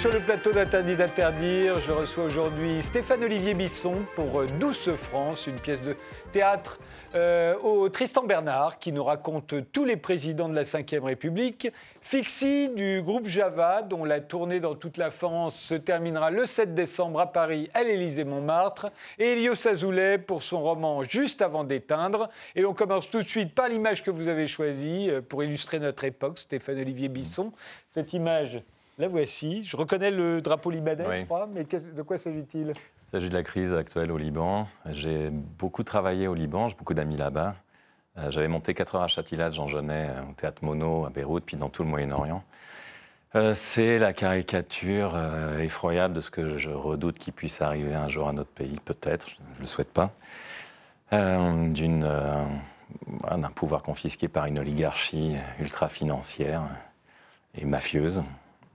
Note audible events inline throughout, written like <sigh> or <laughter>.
Sur le plateau d'Interdit d'interdire. Je reçois aujourd'hui Stéphane Olivier Bisson pour Douce France, une pièce de théâtre euh, au Tristan Bernard qui nous raconte tous les présidents de la Ve République. Fixie du groupe Java, dont la tournée dans toute la France se terminera le 7 décembre à Paris à l'Élysée-Montmartre. Et Elio Azoulay pour son roman Juste avant d'éteindre. Et l'on commence tout de suite par l'image que vous avez choisie euh, pour illustrer notre époque, Stéphane Olivier Bisson. Cette image. La voici. Je reconnais le drapeau libanais, je crois, mais de quoi s'agit-il? Il s'agit de la crise actuelle au Liban. J'ai beaucoup travaillé au Liban, j'ai beaucoup d'amis là-bas. Euh, j'avais monté 4 heures à Châtillage, Jean Genet, au théâtre Mono, à Beyrouth, puis dans tout le Moyen-Orient. Euh, c'est la caricature euh, effroyable de ce que je redoute qu'il puisse arriver un jour à notre pays, peut-être, je ne le souhaite pas, d'une, d'un pouvoir confisqué par une oligarchie ultra-financière et mafieuse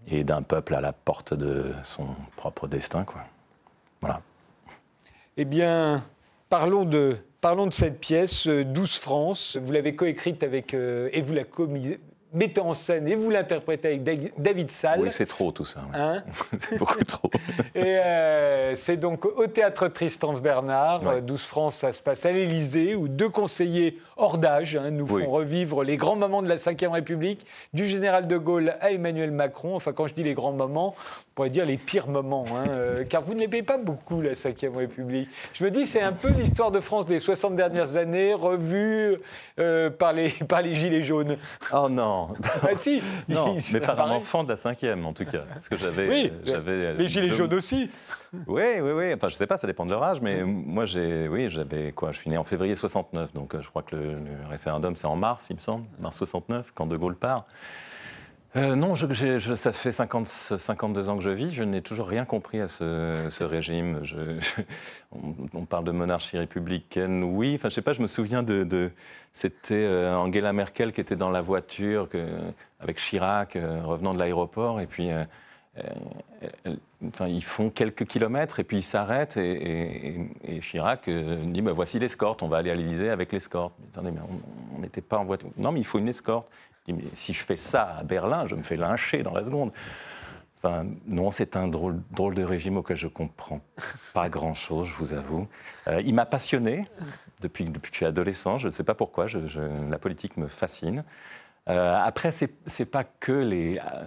et d'un peuple à la porte de son propre destin. Quoi. Voilà. Eh bien, parlons de, parlons de cette pièce, 12 France. Vous l'avez coécrite avec, euh, et vous la mettez en scène et vous l'interprétez avec David Salle. Oui, c'est trop tout ça. Hein <laughs> c'est beaucoup trop. <laughs> et euh, c'est donc au théâtre Tristan Bernard, 12 France, ça se passe à l'Élysée, où deux conseillers hors d'âge hein, nous font revivre les grands moments de la Ve République, du général de Gaulle à Emmanuel Macron. Enfin, quand je dis les grands moments, on pourrait dire les pires moments, hein, euh, <laughs> car vous ne l'aimez pas beaucoup, la Ve République. Je me dis, c'est un peu l'histoire de France des 60 dernières années, revue euh, par, les, par les Gilets jaunes. Oh non ah, si <laughs> Non, mais par un enfant de la cinquième, en tout cas. Parce que j'avais. Oui, les gilets jaunes aussi. Oui, oui, oui. Enfin, je sais pas, ça dépend de leur âge, mais moi, j'ai, oui, j'avais quoi Je suis né en février 69, donc euh, je crois que le, le référendum, c'est en mars, il me semble, mars 69, quand De Gaulle part. Euh, non, ça fait 50, 52 ans que je vis. Je n'ai toujours rien compris à ce, régime. <laughs> on, parle de monarchie républicaine, oui. Enfin, je sais pas. Je me souviens de, c'était euh, Angela Merkel qui était dans la voiture avec Chirac euh, revenant de l'aéroport, et puis. ils font quelques kilomètres et puis ils s'arrêtent et, Chirac dit bah, voici l'escorte, on va aller à l'Élysée avec l'escorte. Attendez, mais on n'était pas en voiture. Non, mais il faut une escorte si je fais ça à Berlin, je me fais lyncher dans la seconde. Enfin, non, c'est un drôle, drôle, de régime auquel je comprends pas grand-chose, je vous avoue. Euh, il m'a passionné depuis, depuis, que je suis adolescent. Je ne sais pas pourquoi. La politique me fascine. Euh, après, c'est n'est pas que les euh,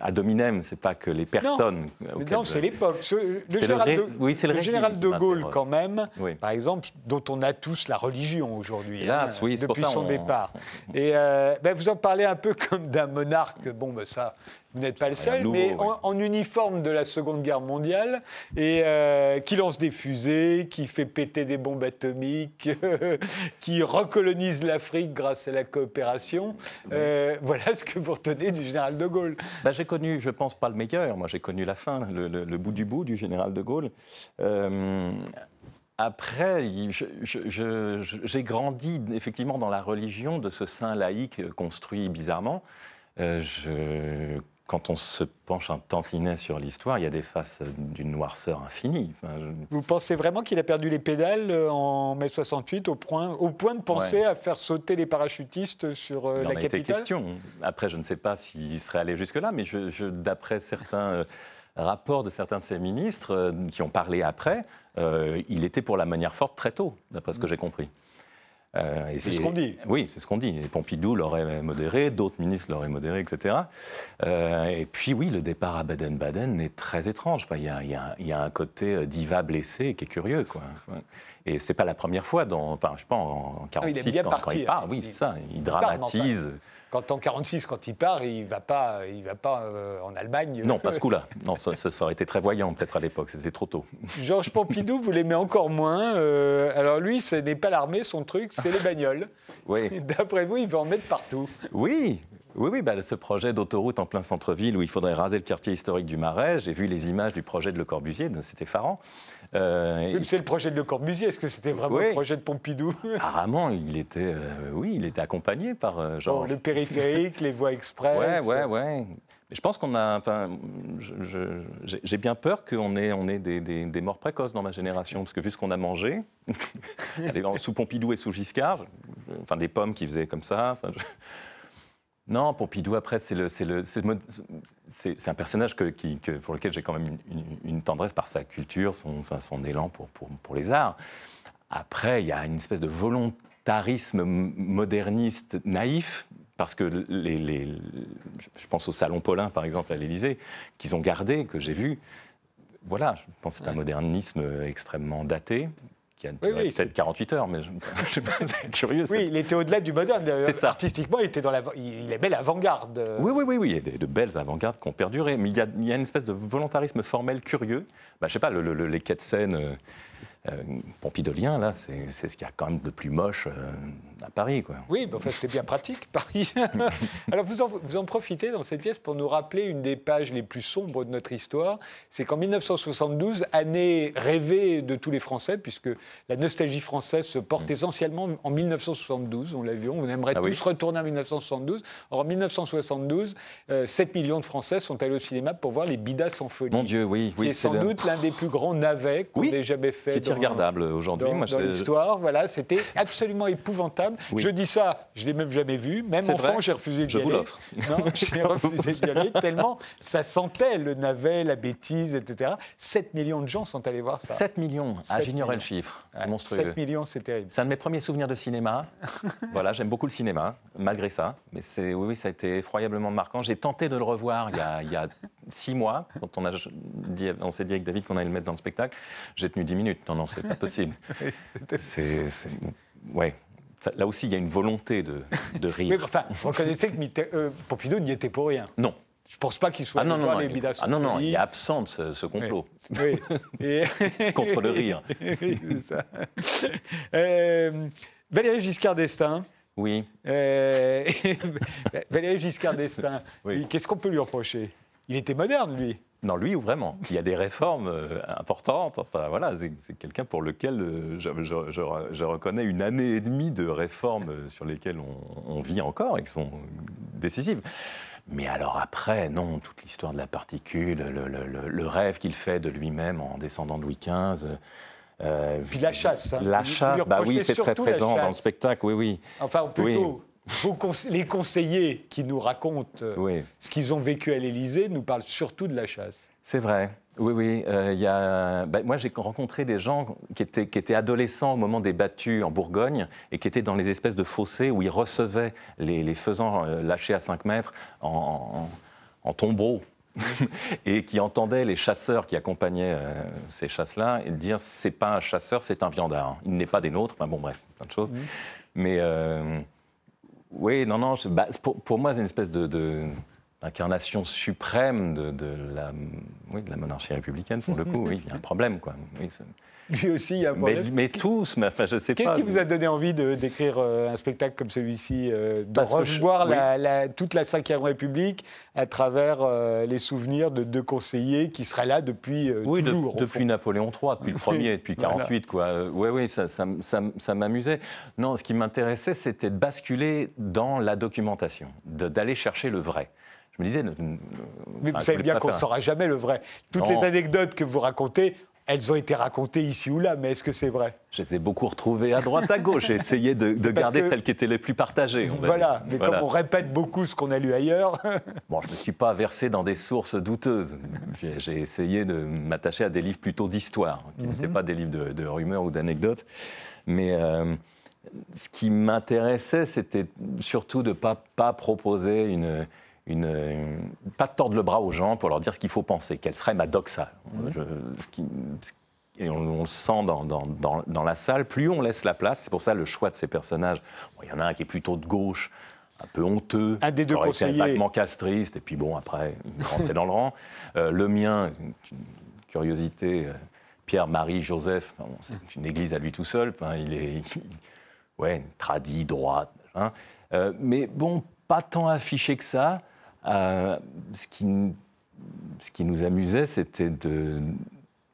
ad hominem, c'est pas que les personnes. Non, c'est l'époque. Le, général, de, oui, le, le général de Gaulle, quand même, par exemple, dont on a tous la religion aujourd'hui, hein, depuis son départ. Et euh, ben, vous en parlez un peu <laughs> comme d'un monarque. Bon, ben, ça, vous n'êtes pas le seul, mais en, uniforme de la Seconde Guerre mondiale, et euh, qui lance des fusées, qui fait péter des bombes atomiques, <laughs> qui recolonise l'Afrique grâce à la coopération. Euh, voilà ce que vous retenez du général de Gaulle. Ben, j'ai connu, je pense, pas le meilleur. Moi, j'ai connu la fin, le, bout du bout du général de Gaulle. Euh, après, j'ai grandi effectivement dans la religion de ce saint laïque construit bizarrement. je quand on se penche un tantinet sur l'histoire, il y a des faces d'une noirceur infinie. Vous pensez vraiment qu'il a perdu les pédales euh, en mai 68 au point, au point de penser à faire sauter les parachutistes sur euh, la capitale? question. Après, je ne sais pas s'il serait allé jusque-là, mais je, d'après certains euh, rapports de certains de ses ministres qui ont parlé après, il était pour la manière forte très tôt, d'après ce que j'ai compris. Euh, c'est ce qu'on dit. Oui, c'est ce qu'on dit. Et Pompidou l'aurait modéré, d'autres ministres l'auraient modéré, etc. Euh, et puis oui, le départ à Baden-Baden est très étrange. Il y, a, un côté euh, diva blessé qui est curieux. Quoi. Et c'est pas la première fois, dans, enfin, je sais pas, en 1946, ah, quand, il part. Oui, c'est ça. Il, dramatise quand en 46, quand il part, il ne va pas, il va pas euh, en Allemagne. Non, pas ce <laughs> coup-là. Non, ça, ça, aurait été très voyant peut-être à l'époque, c'était trop tôt. <laughs> Georges Pompidou, vous l'aimez encore moins. Euh, alors lui, ce n'est pas l'armée, son truc, c'est les bagnoles. Oui. <laughs> D'après vous, il veut en mettre partout. Oui, oui, oui bah, ce projet d'autoroute en plein centre-ville où il faudrait raser le quartier historique du Marais, j'ai vu les images du projet de Le Corbusier, c'était effarant. Euh, c'est le projet de Le Corbusier. Est-ce que c'était vraiment le projet de Pompidou? <laughs> Apparemment, il était, euh, oui, il était accompagné par euh, Georges. le périphérique, les voies express. Ouais, ouais, ouais. Mais je pense qu'on a, enfin, j'ai bien peur qu'on ait, on ait des, des, morts précoces dans ma génération, parce que vu ce qu'on a mangé, <laughs> sous Pompidou et sous Giscard, enfin des pommes qui faisaient comme ça. Non, Pompidou, après, c'est le, c'est le, c'est, c'est, un personnage que, qui, que, pour lequel j'ai quand même une, une, tendresse par sa culture, son, enfin, son élan pour, pour, pour, les arts. Après, il y a une espèce de volontarisme moderniste naïf, parce que les, les, je pense au Salon Paulin, par exemple, à l'Élysée, qu'ils ont gardé, que j'ai vu. Voilà, je pense que c'est un modernisme extrêmement daté, qui a peut-être 48 heures, mais je, <laughs> c'est <laughs> curieux. Oui, il était au-delà du moderne. Artistiquement, il, était dans la, il aimait l'avant-garde. Oui, oui, oui, oui, il y a de, belles avant-gardes qui ont perduré, mais il y, a, il y, a, une espèce de volontarisme formel curieux. Bah, je sais pas, le, les quais de scène euh, euh, pompidolien, là, c'est ce qu'il y a quand même de plus moche euh, à Paris. Quoi. Oui, mais enfin, c'était bien pratique, Paris. <laughs> Alors, vous en, vous en, profitez dans cette pièce pour nous rappeler une des pages les plus sombres de notre histoire. C'est qu'en 1972, année rêvée de tous les Français, puisque la nostalgie française se porte mm. essentiellement en 1972, on l'a vu, on aimerait ah tous retourner en 1972. Or, en 1972, 7 millions de Français sont allés au cinéma pour voir Les Bidas en folie. Mon Dieu, oui. oui c'est sans doute l'un des plus grands navets qu'on ait jamais fait regardable aujourd'hui. Dans, dans l'histoire, voilà, c'était <laughs> absolument épouvantable. Je dis ça, je l'ai même jamais vu. Même enfant, j'ai refusé d'y aller. Je vous l'offre. Non, <laughs> j'ai refusé d'y aller tellement ça sentait le navet, la bêtise, etc. 7 millions de gens sont allés voir ça. 7 millions. Ah, j'ignorais le chiffre. C'est monstrueux. 7 millions, c'est terrible. C'est un de mes premiers souvenirs de cinéma. <laughs> voilà, j'aime beaucoup le cinéma, malgré ça. Mais c'est, oui, oui, ça a été effroyablement marquant. J'ai tenté de le revoir il y a, il y a six mois, quand on, a dit, on s'est dit avec David qu'on allait le mettre dans le spectacle. J'ai tenu 10 minutes. Non, c'est pas possible. <laughs> c'est, ouais. là aussi, il y a une volonté de, de <laughs> rire. Mais enfin, vous reconnaissez que euh, Pompidou n'y était pour rien. Non. Je ne pense pas qu'il soit ah non, non, non, il, ah non, non, il est absent de ce, complot. Oui. Et... <laughs> Contre le rire. Oui, c'est ça. Euh, Valérie Giscard d'Estaing. Oui. Euh, Valérie Giscard d'Estaing, oui. qu'est-ce qu'on peut lui reprocher? Il était moderne, lui. Non, lui, vraiment. Il y a des réformes euh, importantes. Enfin, voilà, c'est quelqu'un pour lequel euh, je, reconnais une année et demie de réformes euh, sur lesquelles on, vit encore et qui sont décisives. Mais alors après, non, toute l'histoire de la particule, le, rêve qu'il fait de lui-même en descendant de Louis XV. Puis la chasse. Hein. La chasse, bah oui, c'est très présent dans le spectacle, oui, oui. Enfin, plutôt, les conseillers qui nous racontent euh, ce qu'ils ont vécu à l'Élysée nous parlent surtout de la chasse. C'est vrai. Oui, oui. Euh, y a... Bah, moi, j'ai rencontré des gens qui étaient, qui étaient, adolescents au moment des battues en Bourgogne et qui étaient dans les espèces de fossés où ils recevaient les, les faisans euh, lâchés à 5 mètres en, en, tombereau. <laughs> et qui entendaient les chasseurs qui accompagnaient ces chasses-là dire c'est pas un chasseur, c'est un viandard. Il n'est pas des nôtres. bon, bref, plein de choses. Mmh. Mais oui, non, non. Bah, pour, moi, c'est une espèce de, incarnation suprême de, la, de monarchie républicaine, pour le coup. Oui, il y a un problème, quoi. Lui aussi, il y a un problème. Mais, tous, mais enfin, je sais pas. Qu'est-ce qui vous a donné envie d'écrire euh, un spectacle comme celui-ci, euh, de revoir toute la Ve République à travers euh, les souvenirs de deux conseillers qui seraient là depuis oui, toujours depuis Napoléon III, <laughs> depuis le premier, depuis 48, quoi. Oui, oui, ça, ça, ça, m'amusait. Non, ce qui m'intéressait, c'était de basculer dans la documentation, d'aller chercher le vrai. Je me disais. Mais vous savez bien qu'on ne saura jamais le vrai. Toutes les anecdotes que vous racontez, elles ont été racontées ici ou là, mais est-ce que c'est vrai? Je les ai beaucoup retrouvées à droite, à gauche. <laughs> J'ai essayé de, garder celles qui étaient les plus partagées. voilà, mais comme on répète beaucoup ce qu'on a lu ailleurs. <laughs> bon, je ne me suis pas versé dans des sources douteuses. J'ai essayé de m'attacher à des livres plutôt d'histoire, qui n'étaient mhm. pas des livres de, rumeurs ou d'anecdotes. Mais. Euh, ce qui m'intéressait, c'était surtout de ne pas, pas proposer une, une, pas de tordre le bras aux gens pour leur dire ce qu'il faut penser, quelle serait ma doxa. Mhm. et on, le sent dans, dans, dans, la salle, plus on laisse la place, c'est pour ça le choix de ces personnages. Il y en a un qui est plutôt de gauche, un peu honteux, un des deux conseillers, vaguement castriste, et puis bon, après, il rentrait dans le rang. <laughs> Euh, le mien, une, curiosité, euh, Pierre-Marie Joseph, c'est une église à lui tout seul, il est <laughs> ouais, tradit, droite, euh, mais bon, pas tant affiché que ça. Euh, ce, qui, ce qui nous amusait, c'était de...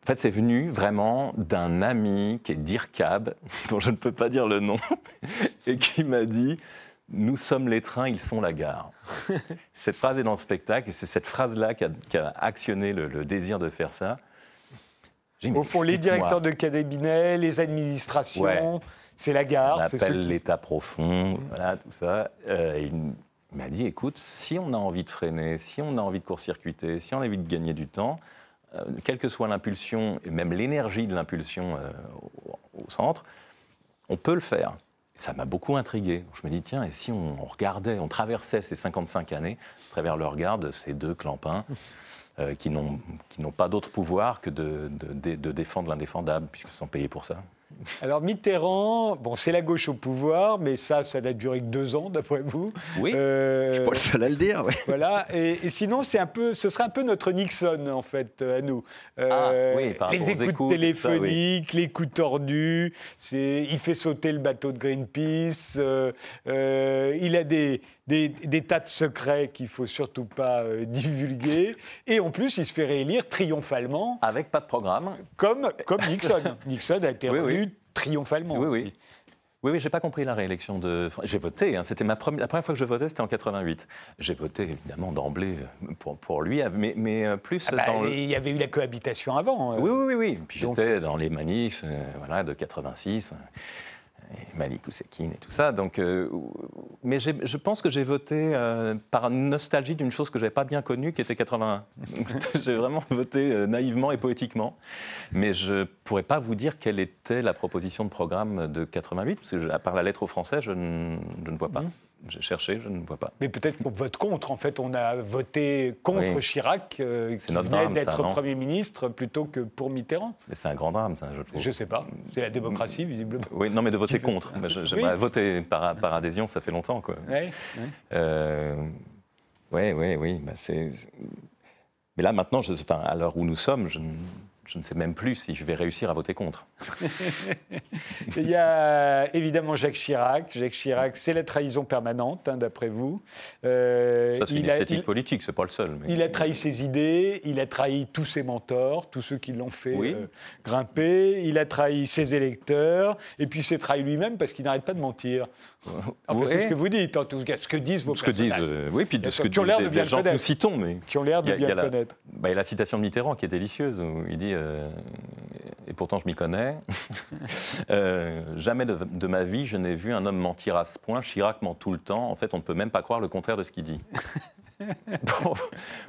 En fait, c'est venu vraiment d'un ami qui est Dirkab, <laughs> dont je ne peux pas dire le nom, <laughs> et qui m'a dit Nous sommes les trains, ils sont la gare. <laughs> cette phrase est dans le spectacle, et c'est cette phrase-là qui, a, actionné le, désir de faire ça. Au fond, les directeurs de cabinet, les administrations, c'est la gare. On appelle l'état profond, voilà, tout ça. Euh, m'a dit, écoute, si on a envie de freiner, si on a envie de court-circuiter, si on a envie de gagner du temps, euh, quelle que soit l'impulsion, et même l'énergie de l'impulsion euh, au, au centre, on peut le faire. Ça m'a beaucoup intrigué. Je me dis, tiens, et si on, regardait, on traversait ces 55 années à travers le regard de ces deux clampins <laughs> euh, qui n'ont pas d'autre pouvoir que de, de- de défendre l'indéfendable, puisqu'ils sont payés pour ça? <laughs> Alors Mitterrand, bon, c'est la gauche au pouvoir, mais ça, ça n'a duré que deux ans, d'après vous. Oui. Euh, Je suis pas le seul à le dire. ouais. Voilà, et, et sinon, c'est un peu, ce serait un peu notre Nixon, en fait, euh, à nous. Ah, oui, par les écoutes écoutes, téléphoniques, les coups tordus, il fait sauter le bateau de Greenpeace, euh, euh, il a des, des, des tas de secrets qu'il faut surtout pas euh, <laughs> divulguer, et en plus, il se fait réélire triomphalement, Avec pas de programme. comme, comme Nixon. <laughs> Nixon a été Oui, oui. revu triomphalement. Oui, aussi. oui. Oui, oui, j'ai pas compris la réélection de. J'ai voté. hein, c'était ma première. La première fois que je votais, c'était en 88. J'ai voté évidemment d'emblée euh, pour, pour lui, mais, mais euh, plus Ah bah, dans le. Il y avait eu la cohabitation avant. euh. Oui, oui, oui, oui. Puis Donc- j'étais dans les manifs, euh, voilà, de 86. Et Malik Oussekine et tout ça. Donc, euh, mais je pense que j'ai voté euh, par nostalgie d'une chose que j'avais pas bien connue, qui était 81. <laughs> j'ai vraiment voté euh, naïvement et poétiquement. Mais je pourrais pas vous dire quelle était la proposition de programme de 88, parce que je- à part la lettre aux Français, je, ne- je ne vois pas. Mhm. J'ai cherché, je ne vois pas. Mais peut-être qu'on vote contre. En fait, on a voté contre Oui. Chirac, euh, C'est qui notre venait d'être Premier ministre, plutôt que pour Mitterrand. Mais c'est un grand drame, ça, je trouve. Je ne sais pas. C'est la démocratie, visiblement. Oui, non, mais de voter contre. je- J'aimerais Oui. voter par, par adhésion, ça fait longtemps, quoi. Euh, ouais, oui. bah c'est- Mais là, maintenant, je, enfin, à l'heure où nous sommes, je, ne- je ne sais même plus si je vais réussir à voter contre. <laughs> Il y a évidemment Jacques Chirac. Jacques Chirac, c'est la trahison permanente, hein, d'après vous. Euh, Ça, c'est une il a- esthétique il- politique, c'est pas le seul. mais- Il a trahi ses idées, il a trahi tous ses mentors, tous ceux qui l'ont fait Oui. euh, grimper, il a trahi ses électeurs, et puis il s'est trahi lui-même parce qu'il n'arrête pas de mentir. Enfin, c'est ce que vous dites, en tout cas, ce que disent vos ce que disent, euh, oui, puis de ce que disent l'air des, de des bien le gens que nous citons, mais qui ont l'air de bien le la- connaître. bah, il y a la citation de Mitterrand qui est délicieuse, où il dit euh, Et pourtant je m'y connais. <laughs> Euh, jamais de, de ma vie je n'ai vu un homme mentir à ce point. Chirac ment tout le temps. En fait, on ne peut même pas croire le contraire de ce qu'il dit. <laughs> Bon,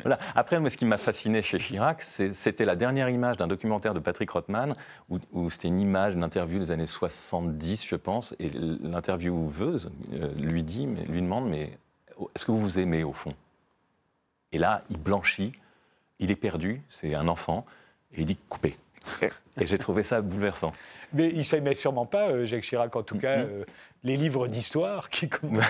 voilà. Après, moi, ce qui m'a fasciné chez Chirac, c'était la dernière image d'un documentaire de Patrick Rothman, où, où c'était une image, une interview des années 70, je pense, et l'intervieweuse euh, lui dit, lui demande, mais est-ce que vous vous aimez au fond? Et là, il blanchit, il est perdu, c'est un enfant, et il dit coupé. Et j'ai trouvé ça bouleversant. Mais il ne s'aimait sûrement pas, euh, Jacques Chirac, en tout cas. Mhm. euh, les livres d'histoire qui commencent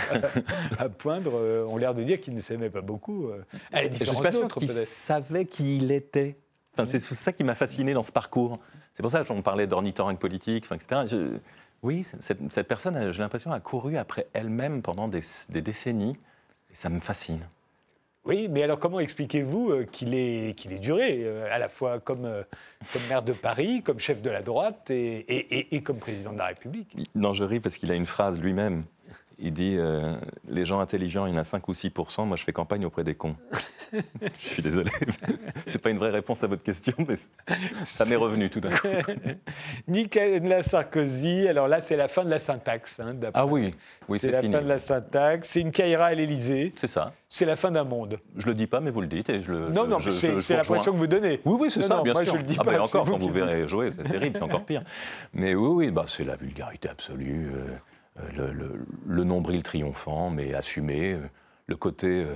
à, à poindre euh, ont l'air de dire qu'il ne s'aimait pas beaucoup. euh, à la Et je différence suis pas sûr qu'il savait qui il était. Enfin, c'est ça qui m'a fasciné dans ce parcours. C'est pour ça qu'on parlait d'ornithorynque politique, enfin, etc. Je- oui, cette, cette personne, j'ai l'impression, a couru après elle-même pendant des, des décennies. Et ça me fascine. Oui, mais alors comment expliquez-vous euh, qu'il ait, ait duré, euh, à la fois comme, euh, comme maire de Paris, comme chef de la droite et, et- et- et comme président de la République? Non, je ris parce qu'il a une phrase lui-même. Il dit euh, Les gens intelligents, il y en a 5 ou 6% Moi, je fais campagne auprès des cons. <laughs> je suis désolé. <laughs> C'est pas une vraie réponse à votre question, mais ça m'est revenu tout d'un coup. <laughs> Nicolas Sarkozy, alors là, c'est la fin de la syntaxe. hein, Ah oui, oui, c'est c'est la fini. fin de la syntaxe. C'est une caïra à l'Élysée. C'est ça. C'est la fin d'un monde. Je le dis pas, mais vous le dites. Et je le, Non, je- non, c'est l'impression que vous donnez. Oui, oui, c'est ça, non, bien moi, sûr. je le dis Ah, pas, encore, vous quand vous verrez jouer, c'est terrible, c'est encore pire. Mais oui, oui, bah, c'est la vulgarité absolue, euh, le, le- le nombril triomphant, mais assumé, euh, le côté. euh,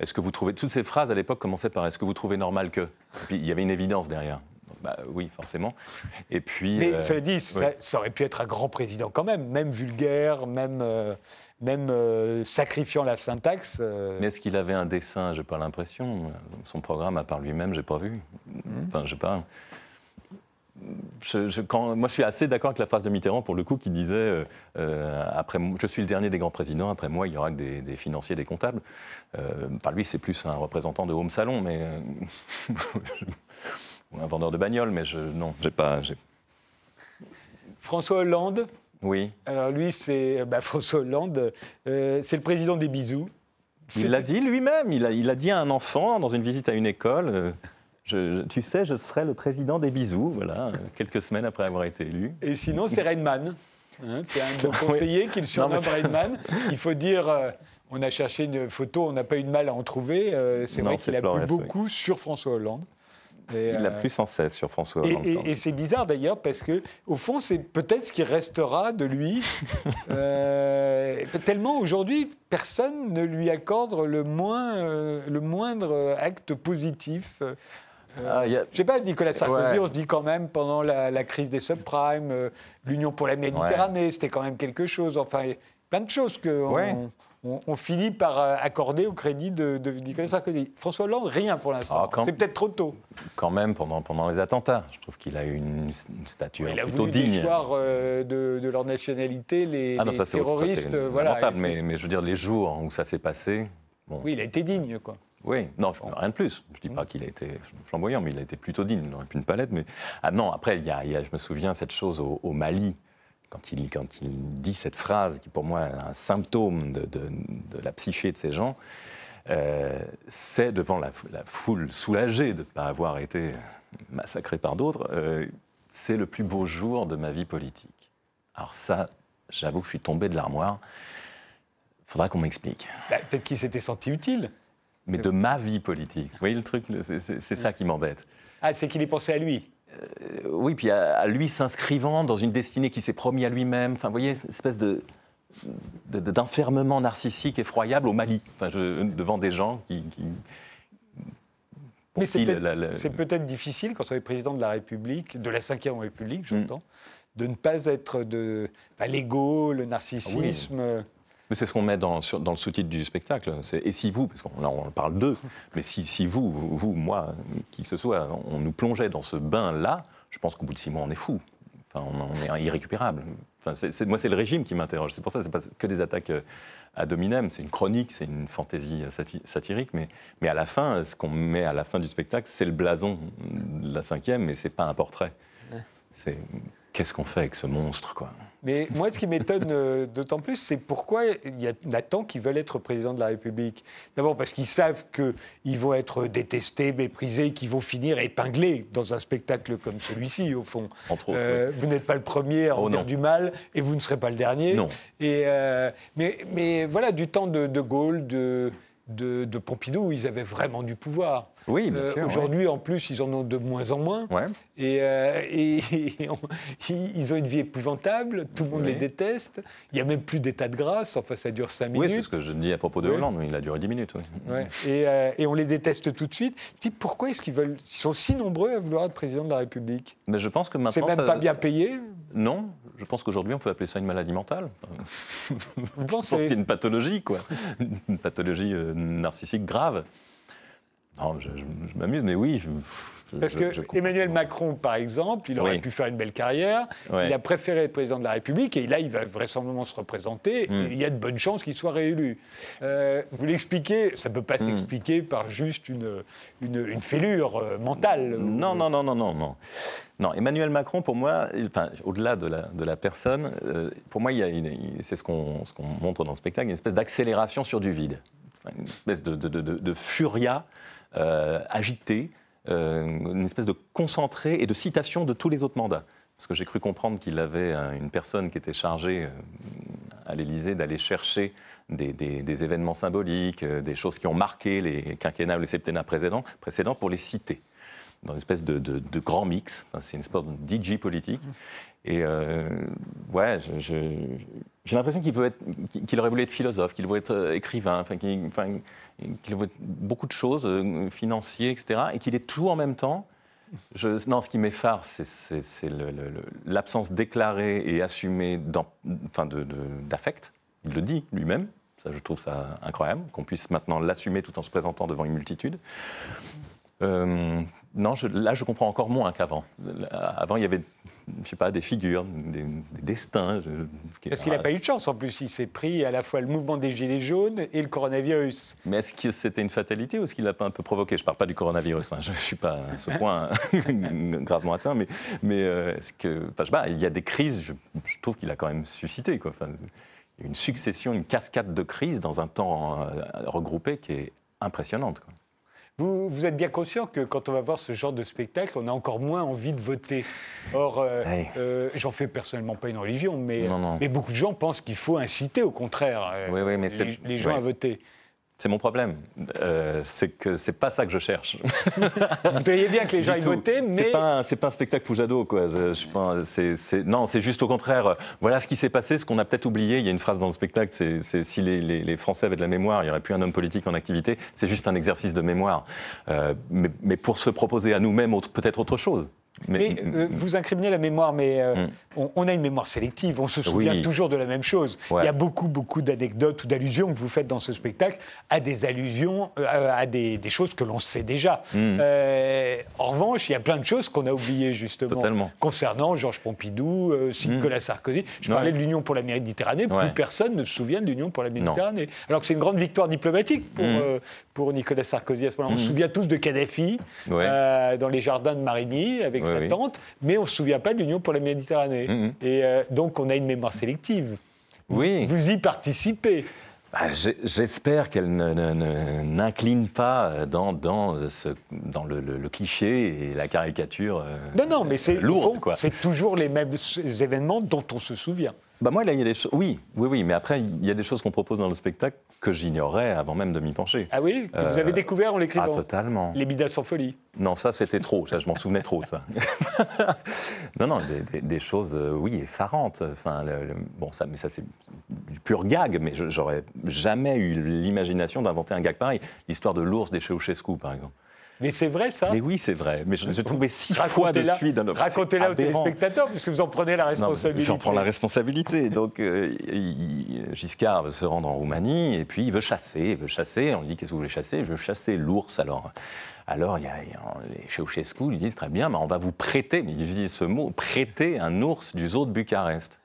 est-ce que vous trouvez. Toutes ces phrases à l'époque commençaient par Est-ce que vous trouvez normal que? Et puis il y avait une évidence derrière. Bah, oui, forcément. Et puis. Mais euh, cela dit, ça, ouais. ça aurait pu être un grand président quand même, même vulgaire, même, euh, même euh, sacrifiant la syntaxe. euh, Mais est-ce qu'il avait un dessin? J'ai pas l'impression. Son programme, à part lui-même, j'ai pas vu. Enfin, j'ai pas. Je, je- quand, moi, je suis assez d'accord avec la phrase de Mitterrand, pour le coup, qui disait euh, euh, après, Je suis le dernier des grands présidents, après moi, il y aura que des, des financiers, des comptables. Euh, enfin, lui, c'est plus un représentant de Home Salon, mais. euh, <laughs> ou un vendeur de bagnole, mais je, non, j'ai pas. François Hollande, Oui. alors lui, c'est bah, François Hollande, euh, c'est le président des bisous. Il l'a dit lui-même. Il a, il a dit à un enfant dans une visite à une école je- je- Tu sais, je serai le président des bisous, voilà, euh, quelques semaines après avoir été élu. Et sinon, c'est Rainman. Hein, c'est un de <laughs> Oui. conseillers qui le surnomme ça- Rainman. Il faut dire, euh, on a cherché une photo, on n'a pas eu de mal à en trouver. c'est vrai qu'il a plu beaucoup sur François Hollande. Et, il a plu sans cesse sur François Hollande. Et, c'est bizarre d'ailleurs parce que, au fond, c'est peut-être ce qui restera de lui. <laughs> tellement aujourd'hui, personne ne lui accorde le, moins, le moindre acte positif. Euh, ah, Je sais pas, Nicolas Sarkozy, on se dit quand même pendant la, crise des subprimes, euh, l'Union pour la Méditerranée, c'était quand même quelque chose. Enfin, plein de choses qu'on on, finit par euh, accorder au crédit de, Nicolas Sarkozy. François Hollande, rien pour l'instant. Ah, c'est peut-être trop tôt. Quand même, pendant, pendant les attentats, je trouve qu'il a eu une, stature plutôt digne. Il a voulu de, de, leur nationalité les, ah terroristes. voilà, mais, mais je veux dire, les jours où ça s'est passé. Oui, il a été digne, quoi. Oui, non, rien de plus. Je ne dis pas qu'il a été flamboyant, mais il a été plutôt digne. Il n'aurait plus une palette. Mais... Ah non, après, il y, a, je me souviens, cette chose au, Mali, quand il, quand il, dit cette phrase, qui pour moi est un symptôme de, la psyché de ces gens, euh, c'est devant la, foule soulagée de ne pas avoir été massacré par d'autres, euh, c'est le plus beau jour de ma vie politique. Alors ça, j'avoue que je suis tombé de l'armoire. Il faudra qu'on m'explique. Bah, peut-être qu'il s'était senti utile mais de ma vie politique. Vous voyez le truc C'est ça qui m'embête. Ah, c'est qu'il ait pensé à lui euh, Oui, puis à, lui s'inscrivant dans une destinée qui s'est promis à lui-même. Enfin, vous voyez, cette espèce de d'enfermement narcissique effroyable au Mali, enfin, je, devant des gens qui... Mais c'est peut-être difficile quand on est président de la République, de la Ve République, j'entends, mm. de ne pas être de l'ego, le narcissisme. C'est ce qu'on met dans, dans le sous-titre du spectacle. Et si vous, parce qu'on on parle d'eux, mais si, si, vous, vous, moi, qui que ce soit, on nous plongeait dans ce bain-là, je pense qu'au bout de six mois, on est fou. Enfin, on, est irrécupérable. Enfin, moi, c'est le régime qui m'interroge. C'est pour ça que c'est pas que des attaques euh, à dominem. C'est une chronique, c'est une fantaisie satirique, mais, mais à la fin, ce qu'on met à la fin du spectacle, c'est le blason de la cinquième, mais c'est pas un portrait. C'est qu'est-ce qu'on fait avec ce monstre, quoi? Mais moi, ce qui m'étonne euh, d'autant plus, c'est pourquoi il y a, tant qui veulent être président de la République. D'abord parce qu'ils savent qu'ils vont être détestés, méprisés, qu'ils vont finir épinglés dans un spectacle comme celui-ci, au fond. Entre autres, euh, Vous n'êtes pas le premier à en oh, dire du mal, et vous ne serez pas le dernier. Non. Et, euh, mais, mais, voilà, du temps de, de Gaulle, de, de, de Pompidou, ils avaient vraiment du pouvoir. Oui, bien euh, sûr. Aujourd'hui, en plus, ils en ont de moins en moins. Et, euh, ils ont une vie épouvantable, tout le monde les déteste. Il n'y a même plus d'état de grâce, enfin, ça dure 5 minutes. Oui, c'est ce que je dis à propos de Hollande, il a duré 10 minutes. Et, euh, et, on les déteste tout de suite. Je dis, pourquoi est-ce qu'ils veulent... Ils sont si nombreux à vouloir être président de la République? Mais je pense que maintenant. C'est même pas bien payé Non, je pense qu'aujourd'hui, on peut appeler ça une maladie mentale. <laughs> je pense que c'est une pathologie, quoi. <laughs> une pathologie narcissique grave. Non, je, m'amuse, mais oui. Parce que Emmanuel Macron, par exemple, il aurait pu faire une belle carrière. Il a préféré être président de la République et là, il va vraisemblablement se représenter. Hmm. Il y a de bonnes chances qu'il soit réélu. Euh, vous l'expliquez, ça ne peut pas hmm. s'expliquer par juste une, une, fêlure euh, mentale. Non, non, non, non, non, non. Non, Emmanuel Macron, pour moi, enfin, au-delà de la, de la, personne, euh, pour moi, c'est ce qu'on montre dans le spectacle, une espèce d'accélération sur du vide, une espèce de, de, de furia agité, euh, une espèce de concentré et de citation de tous les autres mandats. Parce que j'ai cru comprendre qu'il avait une personne qui était chargée euh, à l'Élysée d'aller chercher des, événements symboliques, des choses qui ont marqué les quinquennats ou les septennats précédents, précédents pour les citer dans une espèce de, grand mix. c'est une espèce de DJ politique. Et ouais, j'ai l'impression qu'il aurait voulu être philosophe, qu'il veut être écrivain, enfin, enfin qu'il veut beaucoup de choses, euh, financiers, etc., et qu'il est tout en même temps. Non, ce qui m'effare, c'est l'absence déclarée et assumée d'affect. Il le dit lui-même. Ça, je trouve ça incroyable, qu'on puisse maintenant l'assumer tout en se présentant devant une multitude. Euh, non, là, je comprends encore moins qu'avant. Avant, il y avait je sais pas, des figures, des, destins. Parce qu'il n'a pas eu de chance en plus, il s'est pris à la fois le mouvement des Gilets jaunes et le coronavirus. Mais est-ce que c'était une fatalité ou est-ce qu'il l'a pas un peu provoqué? Je ne parle pas du coronavirus, hein. je ne suis pas à ce <laughs> point <laughs> gravement atteint, mais, mais euh, est-ce que. Enfin, je sais pas, il y a des crises, je, trouve qu'il a quand même suscité. Quoi. Enfin, une succession, une cascade de crises dans un temps euh, regroupé qui est impressionnante. Quoi. Vous, vous, êtes bien conscient que quand on va voir ce genre de spectacle, on a encore moins envie de voter. Or, euh, euh, j'en fais personnellement pas une religion, mais, mais beaucoup de gens pensent qu'il faut inciter au contraire euh, les, les, gens à voter. C'est mon problème. Euh, c'est que c'est pas ça que je cherche. <laughs> Vous voyez bien que les gens y votaient, mais. C'est pas, un, pas un spectacle Poujado, quoi. Je, non, c'est juste au contraire. Euh, voilà ce qui s'est passé, ce qu'on a peut-être oublié. Il y a une phrase dans le spectacle c'est si les, Français avaient de la mémoire, il n'y aurait plus un homme politique en activité. C'est juste un exercice de mémoire. Euh, mais, mais, pour se proposer à nous-mêmes peut-être autre chose. Mais, euh, vous incriminez la mémoire, mais euh, mm. on, a une mémoire sélective, on se souvient toujours de la même chose. Il y a beaucoup, beaucoup d'anecdotes ou d'allusions que vous faites dans ce spectacle à des allusions, euh, à des, choses que l'on sait déjà. Mm. en revanche, il y a plein de choses qu'on a oubliées, justement, concernant Georges Pompidou, Nicolas mm. Sarkozy. Je parlais de l'Union pour la Méditerranée, plus personne ne se souvient de l'Union pour la Méditerranée. Alors que c'est une grande victoire diplomatique pour, pour Nicolas Sarkozy à ce moment-là. On se souvient tous de Kadhafi dans les jardins de Marigny, avec sa tante, mais on ne se souvient pas de l'Union pour la Méditerranée. Mm-hmm. Et euh, donc, on a une mémoire sélective. Oui. Vous y participez. Bah, j'espère qu'elle n'incline pas dans, dans, ce, dans le, cliché et la caricature. Euh, non, non, mais c'est C'est toujours les mêmes événements dont on se souvient. Bah moi, là, il y a des choses. Oui, oui, oui, mais après, il y a des choses qu'on propose dans le spectacle que j'ignorais avant même de m'y pencher. Ah oui que Vous avez euh, découvert en l'écrivant Ah, totalement. Les bidas sans folie Non, ça, c'était trop. Ça, je m'en souvenais trop, ça. <laughs> non, non, des, choses, euh, oui, effarantes. Enfin, bon, ça, mais ça, c'est du pur gag, mais j'aurais jamais eu l'imagination d'inventer un gag pareil. L'histoire de l'ours des Ceausescu, par exemple. Mais c'est vrai ça Mais oui, c'est vrai. Mais j'ai trouvé six fois de suite dans Racontez-la aux téléspectateurs, puisque vous en prenez la responsabilité. J'en prends la responsabilité. Donc, euh, Giscard veut se rendre en Roumanie, et puis il veut chasser. Il veut chasser. On lui dit Qu'est-ce que vous voulez chasser? Je veux chasser l'ours. Alors. Alors, il y a, les Ceausescu ils disent très bien, mais on va vous prêter, mais ils disent ce mot, prêter un ours du zoo de Bucarest.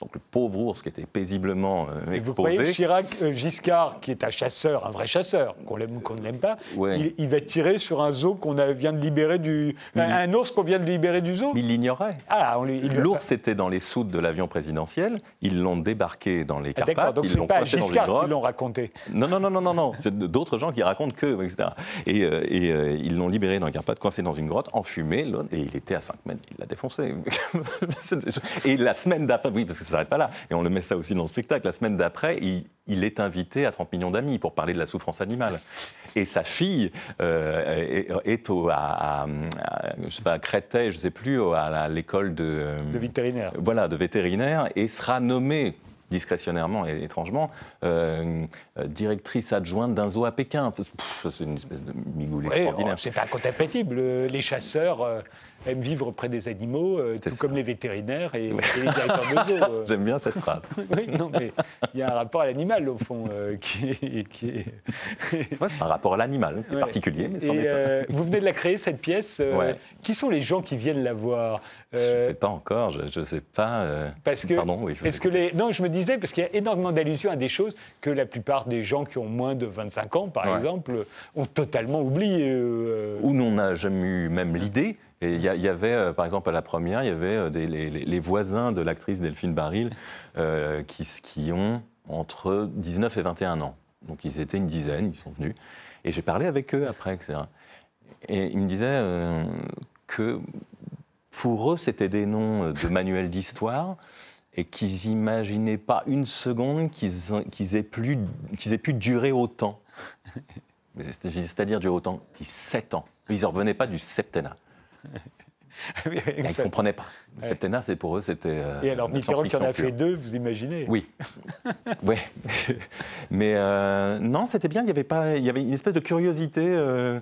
Donc le pauvre ours qui était paisiblement euh, exposé. Vous croyez que Chirac, euh, Giscard, qui est un chasseur, un vrai chasseur, qu'on l'aime ou qu'on ne l'aime pas, il, va tirer sur un zoo qu'on vient de libérer du... Un, ours qu'on vient de libérer du zoo? Il l'ignorait. Ah, L'ours était dans les soutes de l'avion présidentiel, ils l'ont débarqué dans les ah, Carpates. D'accord, donc c'est pas Giscard qui l'ont raconté. Non, non, non, non, non, non. c'est d'autres gens qui racontent que, etc. Et, euh, et ils l'ont libéré dans les Carpates, coincé dans une grotte, enfumé, et il était à 5 mètres, il l'a défoncé. <laughs> et la semaine d'après, oui, parce que s'arrête pas là. Et on le met ça aussi dans le spectacle. La semaine d'après, il, est invité à 30 millions d'amis pour parler de la souffrance animale. Et sa fille euh, est, au, à, je sais pas, Créteil, je ne sais plus, à l'école de... De vétérinaire. Voilà, de vétérinaire, et sera nommée discrétionnairement et étrangement, euh, directrice adjointe d'un zoo à Pékin. C'est une espèce de migoule extraordinaire. C'est un côté Les chasseurs euh, aiment vivre près des animaux, euh, tout comme les vétérinaires et, les directeurs de zoo. Euh. <laughs> J'aime bien cette phrase. <laughs> oui, non, mais il y a un rapport à l'animal, au fond, euh, qui est. Qui est... un rapport à l'animal, c'est particulier, mais et, Vous venez de la créer, cette pièce. Qui sont les gens qui viennent la voir Je ne sais pas encore, je ne sais pas. Parce que. Pardon, oui. Je est-ce que les... Non, je me disais, parce qu'il y a énormément d'allusions à des choses que la plupart des gens qui ont moins de 25 ans, par exemple, ont totalement oublié. Ou n'ont n'a jamais eu même l'idée. Et il y, avait, euh, par exemple, à la première, il y avait euh, les, voisins de l'actrice Delphine Baril euh, qui, ont entre 19 et 21 ans. Donc ils étaient une dizaine, ils sont venus. Et j'ai parlé avec eux après, etc. Et ils me disaient que pour eux, c'était des noms de manuels d'histoire et qu'ils n'imaginaient pas une seconde qu'ils aient, aient, pu durer autant. C'est-à-dire durer autant, 17 ans. Ils ne revenaient pas du septennat. Ils ne comprenaient pas. Septennat, c'est pour eux, c'était. Euh, et alors Mitterrand qui en a fait deux, vous imaginez Oui. <laughs> oui. <laughs> Mais euh, non, c'était bien. Il y avait pas. Il y avait une espèce de curiosité euh,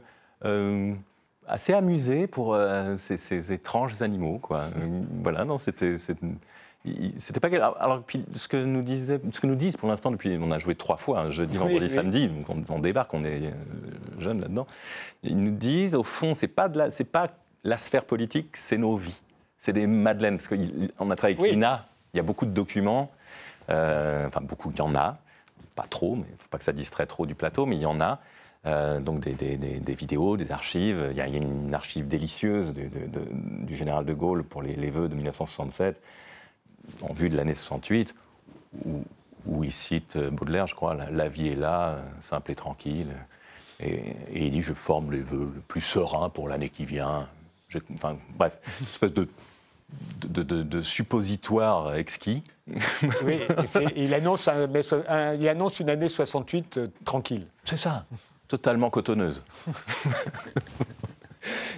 assez amusée pour ces, étranges animaux, quoi. voilà. Non, c'était. C'était pas alors puis ce que nous disait, ce que nous disent pour l'instant depuis on a joué trois fois hein, jeudi vendredi samedi donc on, débarque on est jeunes là-dedans ils nous disent au fond c'est pas de la c'est pas la sphère politique, c'est nos vies. C'est des madeleines. Parce qu'on a travaillé avec l'INA, il y a beaucoup de documents. Euh, enfin, beaucoup, il y en a. Pas trop, mais il ne faut pas que ça distrait trop du plateau, mais il y en a. Euh, donc des, vidéos, des archives. Il y a, une archive délicieuse du général de Gaulle pour les, vœux de 1967, en vue de l'année 68, où, il cite Baudelaire, je crois, la, vie est là, simple et tranquille. Et, il dit Je forme les vœux le plus serein pour l'année qui vient. Enfin, bref, une espèce de, de, suppositoire exquis. <laughs> Oui, il, annonce il annonce une année 68 euh, tranquille. C'est ça, totalement cotonneuse. <laughs>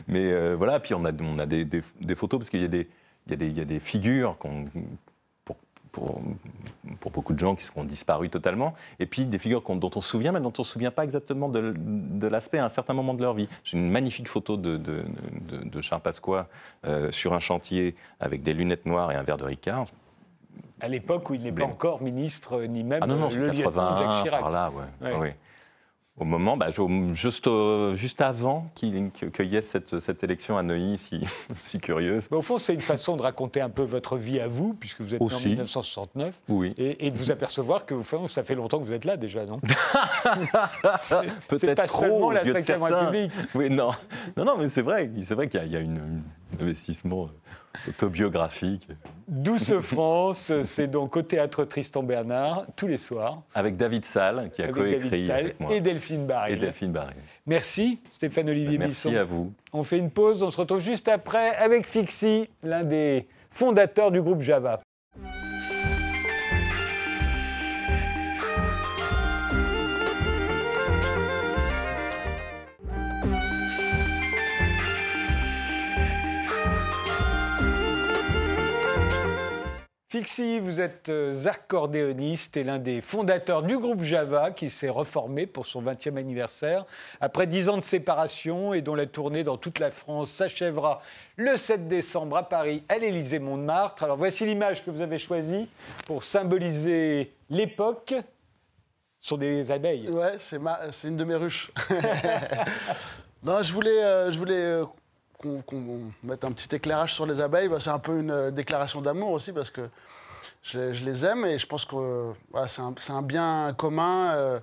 Mais euh, voilà, puis on a, on a des, des photos, parce qu'il y a des, il y, a des, figures pour, pour, beaucoup de gens qui ont disparu totalement, et puis des figures dont on se souvient, mais dont on ne se souvient pas exactement de, l'aspect à un certain moment de leur vie. J'ai une magnifique photo de, de, Charles Pasqua euh, sur un chantier avec des lunettes noires et un verre de Ricard. À l'époque où il n'est pas encore ministre, ni même ah non, non, le lieutenant Jacques Chirac. Par là, ouais. Oui au moment, bah, juste, juste avant qu'il y ait cette, élection à Neuilly si, <laughs> si curieuse. au fond, c'est une façon de raconter un peu votre vie à vous, puisque vous êtes né en 1969, oui. et, de vous apercevoir que ça fait longtemps que vous êtes là déjà, non <laughs> Peut-être pas trop, seulement la République. Oui, non, non, non mais c'est vrai, c'est vrai qu'il y, a, une, un investissement autobiographique. Douce <laughs> France, c'est donc au théâtre Tristan Bernard, tous les soirs. Avec David Salle, qui a coécrit avec moi. Et Delphine Barry. Et Delphine. Merci, Stéphane-Olivier Bisson. Merci à vous. On fait une pause, on se retrouve juste après avec Fixie, l'un des fondateurs du groupe Java. Fixie, vous êtes euh, accordéoniste et l'un des fondateurs du groupe Java qui s'est reformé pour son 20e anniversaire après 10 ans de séparation et dont la tournée dans toute la France s'achèvera le 7 décembre à Paris à l'Élysée-Montmartre. Alors voici l'image que vous avez choisie pour symboliser l'époque. Ce sont des abeilles. Ouais, c'est une de mes ruches. <laughs> non, je voulais, euh, je voulais euh, qu'on mette un petit éclairage sur les abeilles, bah, c'est un peu une euh, déclaration d'amour aussi parce que je, les aime et je pense que c'est un, bien commun euh,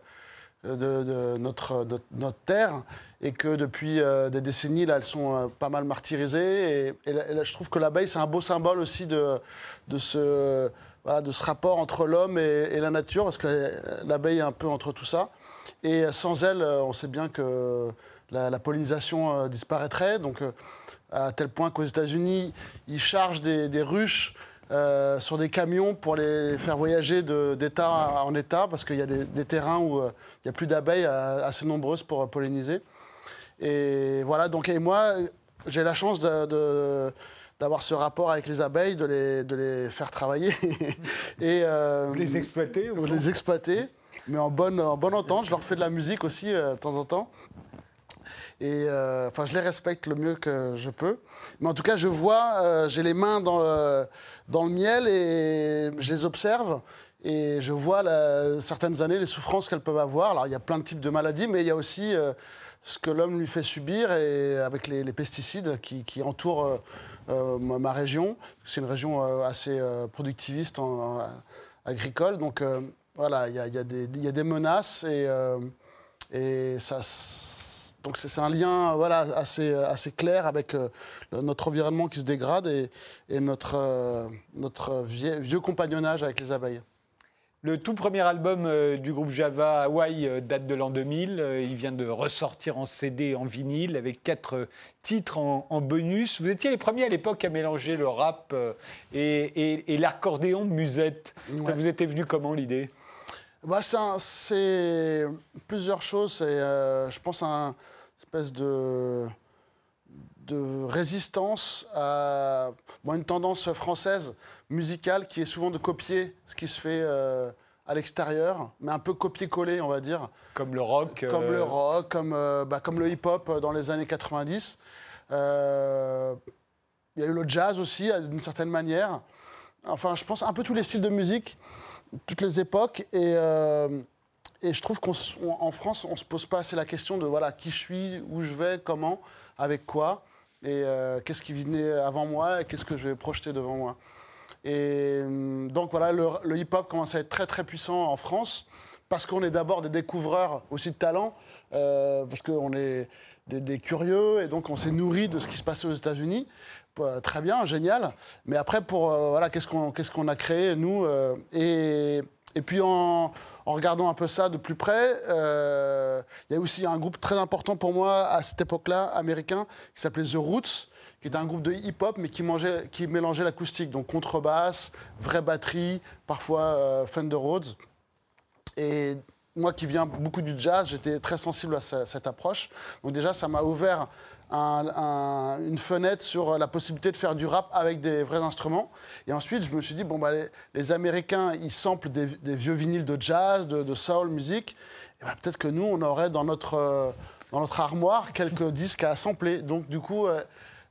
de, notre, notre, terre et que depuis euh, des décennies, là, elles sont pas mal martyrisées. Et, je trouve que l'abeille, c'est un beau symbole aussi de, de, ce, de ce rapport entre l'homme et, la nature parce que l'abeille est un peu entre tout ça. Et sans elle, on sait bien que la, pollinisation euh, disparaîtrait. Donc, euh, à tel point qu'aux États-Unis, ils chargent des, ruches euh, sur des camions pour les faire voyager d'État en État, parce qu'il y a des, terrains où il n'y a plus d'abeilles assez nombreuses pour polliniser. Et voilà, donc, et moi, j'ai la chance de, d'avoir ce rapport avec les abeilles, de les, de les faire travailler. <laughs> et, les exploiter Les exploiter, mais en bonne, en bonne entente. Je leur fais de la musique aussi de temps en temps. Et euh, enfin, je les respecte le mieux que je peux. Mais en tout cas, je vois, euh, j'ai les mains dans le, dans le miel et je les observe. Et je vois certaines années les souffrances qu'elles peuvent avoir. Alors, il y a plein de types de maladies, mais il y a aussi euh, ce que l'homme lui fait subir et avec les, pesticides qui, entourent ma région. C'est une région assez productiviste agricole. Donc, voilà, il y, a, des menaces et ça donc c'est un lien voilà, assez, assez clair avec euh, notre environnement qui se dégrade et, et notre, euh, notre vieux, compagnonnage avec les abeilles. Le tout premier album euh, du groupe Java, Hawaii, date de l'an 2000. il vient de ressortir en CD, en vinyle, avec quatre titres en, bonus. Vous étiez les premiers à l'époque à mélanger le rap et, et, l'accordéon musette. Ça vous était venu comment l'idée? Bah, C'est plusieurs choses. C'est, je pense, un espèce de, de résistance à une tendance française musicale qui est souvent de copier ce qui se fait euh, à l'extérieur, mais un peu copier-coller, on va dire. Comme le rock Comme le euh, rock, comme, euh, bah, comme le hip-hop dans les années 90. Il y a eu le jazz aussi, d'une certaine manière. Enfin, je pense un peu tous les styles de musique, toutes les époques. Et et je trouve qu'en France, on ne se pose pas assez la question de voilà, qui je suis, où je vais, comment, avec quoi, et euh, qu'est-ce qui venait avant moi, et qu'est-ce que je vais projeter devant moi. Et hum, donc voilà, le, hip-hop commence à être très très puissant en France, parce qu'on est d'abord des découvreurs aussi de talent, euh, parce qu'on est des, curieux, et donc on s'est nourri de ce qui se passait aux États-Unis. Bah, très bien, génial. Mais après, pour euh, voilà, qu'est-ce qu'on qu'est-ce qu'on a créé, nous et Et puis en, regardant un peu ça de plus près, il y a aussi un groupe très important pour moi à cette époque-là, américain, qui s'appelait The Roots, qui était un groupe de hip-hop, mais qui, mélangeait l'acoustique, donc contrebasse, vraie batterie, parfois Fender Rhodes. Et moi qui viens beaucoup du jazz, j'étais très sensible à cette approche. Donc déjà, ça m'a ouvert une fenêtre sur la possibilité de faire du rap avec des vrais instruments. Et ensuite, je me suis dit, bon, bah, les, Américains, ils samplent des, vieux vinyles de jazz, de, soul music. Bah, peut-être que nous, on aurait dans notre, euh, dans notre armoire quelques disques à sampler. Donc du coup... Euh,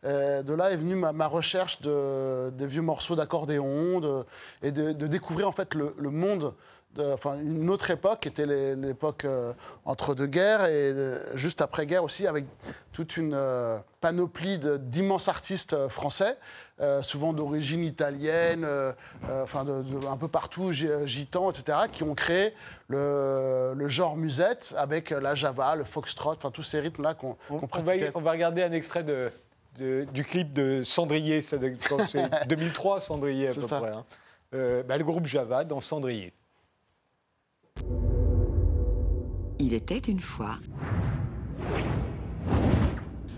euh, de là est venue ma, recherche de, des vieux morceaux d'accordéon et de, découvrir en fait le monde enfin, une autre époque, qui était l'époque euh, entre deux guerres et euh, juste après-guerre aussi, avec toute une euh, panoplie d'immenses artistes français, souvent d'origine italienne, enfin un peu partout, gitans, etc., qui ont créé le, genre musette avec la java, le foxtrot, enfin tous ces rythmes-là qu'on pratiquait. On va, regarder un extrait de, du clip de Cendrier, c'est 2003 <laughs> Cendrier à peu près. Hein. Bah, le groupe Java dans Cendrier. Il était une fois.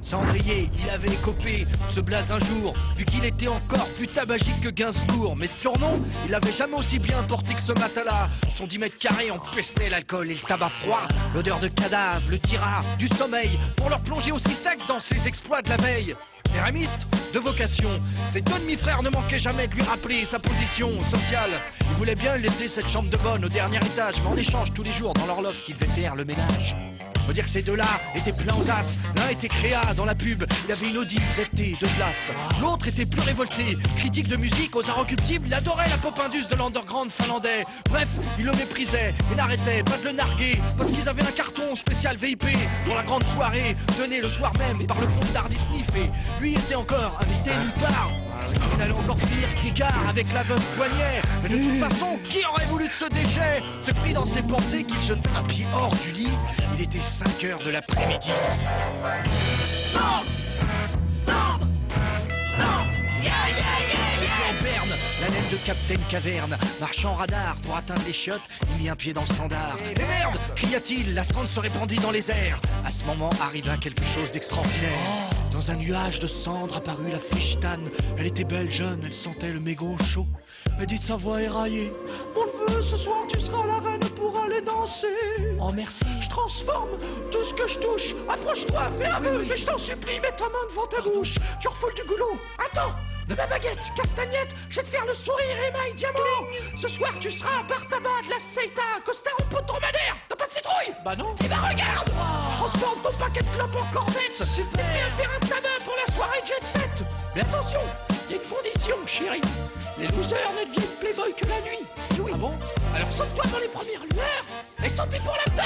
Cendrier, il avait copé ce blaze un jour, vu qu'il était encore plus tabagique que Gainsbourg. Mais surnom, il avait jamais aussi bien porté que ce matin-là. Son 10 mètres carrés empestait l'alcool et le tabac froid. L'odeur de cadavre, le tirard, du sommeil, pour leur plonger aussi sec dans ses exploits de la veille. Céramiste de vocation, ses deux demi-frères ne manquaient jamais de lui rappeler sa position sociale. Ils voulaient bien laisser cette chambre de bonne au dernier étage, mais en échange tous les jours dans leur loft, il devait faire le ménage. Faut dire que ces deux-là étaient pleins aux as. L'un était créa dans la pub, il avait une Audi ZT de place. L'autre était plus révolté, critique de musique aux arts occultibles, il adorait la pop indus de l'underground finlandais. Bref, il le méprisait et n'arrêtait pas de le narguer parce qu'ils avaient un carton spécial VIP pour la grande soirée tenue le soir même par le comte d'Hardy lui était encore invité nulle part. Krikar avec la veuve poignée. Mais de toute façon, qui aurait voulu de ce déchet? Se pris dans ses pensées qu'il jette un pied hors du lit. Il était 5 heures de l'après-midi. Yeah, yeah en berne, la naine de Captain Caverne, marchant radar pour atteindre les chiottes, il mit un pied dans le standard. Et merde cria-t-il, la sonde se répandit dans les airs. À ce moment arriva quelque chose d'extraordinaire. Dans un nuage de cendres apparut la fichtane. Elle était belle, jeune, elle sentait le mégot chaud. Elle dit de sa voix éraillée Mon neveu, ce soir tu seras la reine pour aller danser. Oh merci. Je transforme tout ce que je touche. Approche-toi, fais un vœu, mais je t'en supplie, mets ta main devant ta bouche. Tu refoules du goulot. Attends de ma baguette, castagnette, je vais te faire le sourire émail diamant Ce soir tu seras à bar tabac de la Seita, costard en peau de dromadaire T'as pas de citrouille? Bah non Eh bah regarde Transforme ton paquet de clopes en corvette Super à faire un tabac pour la soirée jet set Mais attention, il y a une condition, chérie les losers ne deviennent playboy que la nuit. Oui. Ah bon? Alors sauve-toi dans les premières lueurs et tant pis pour l'after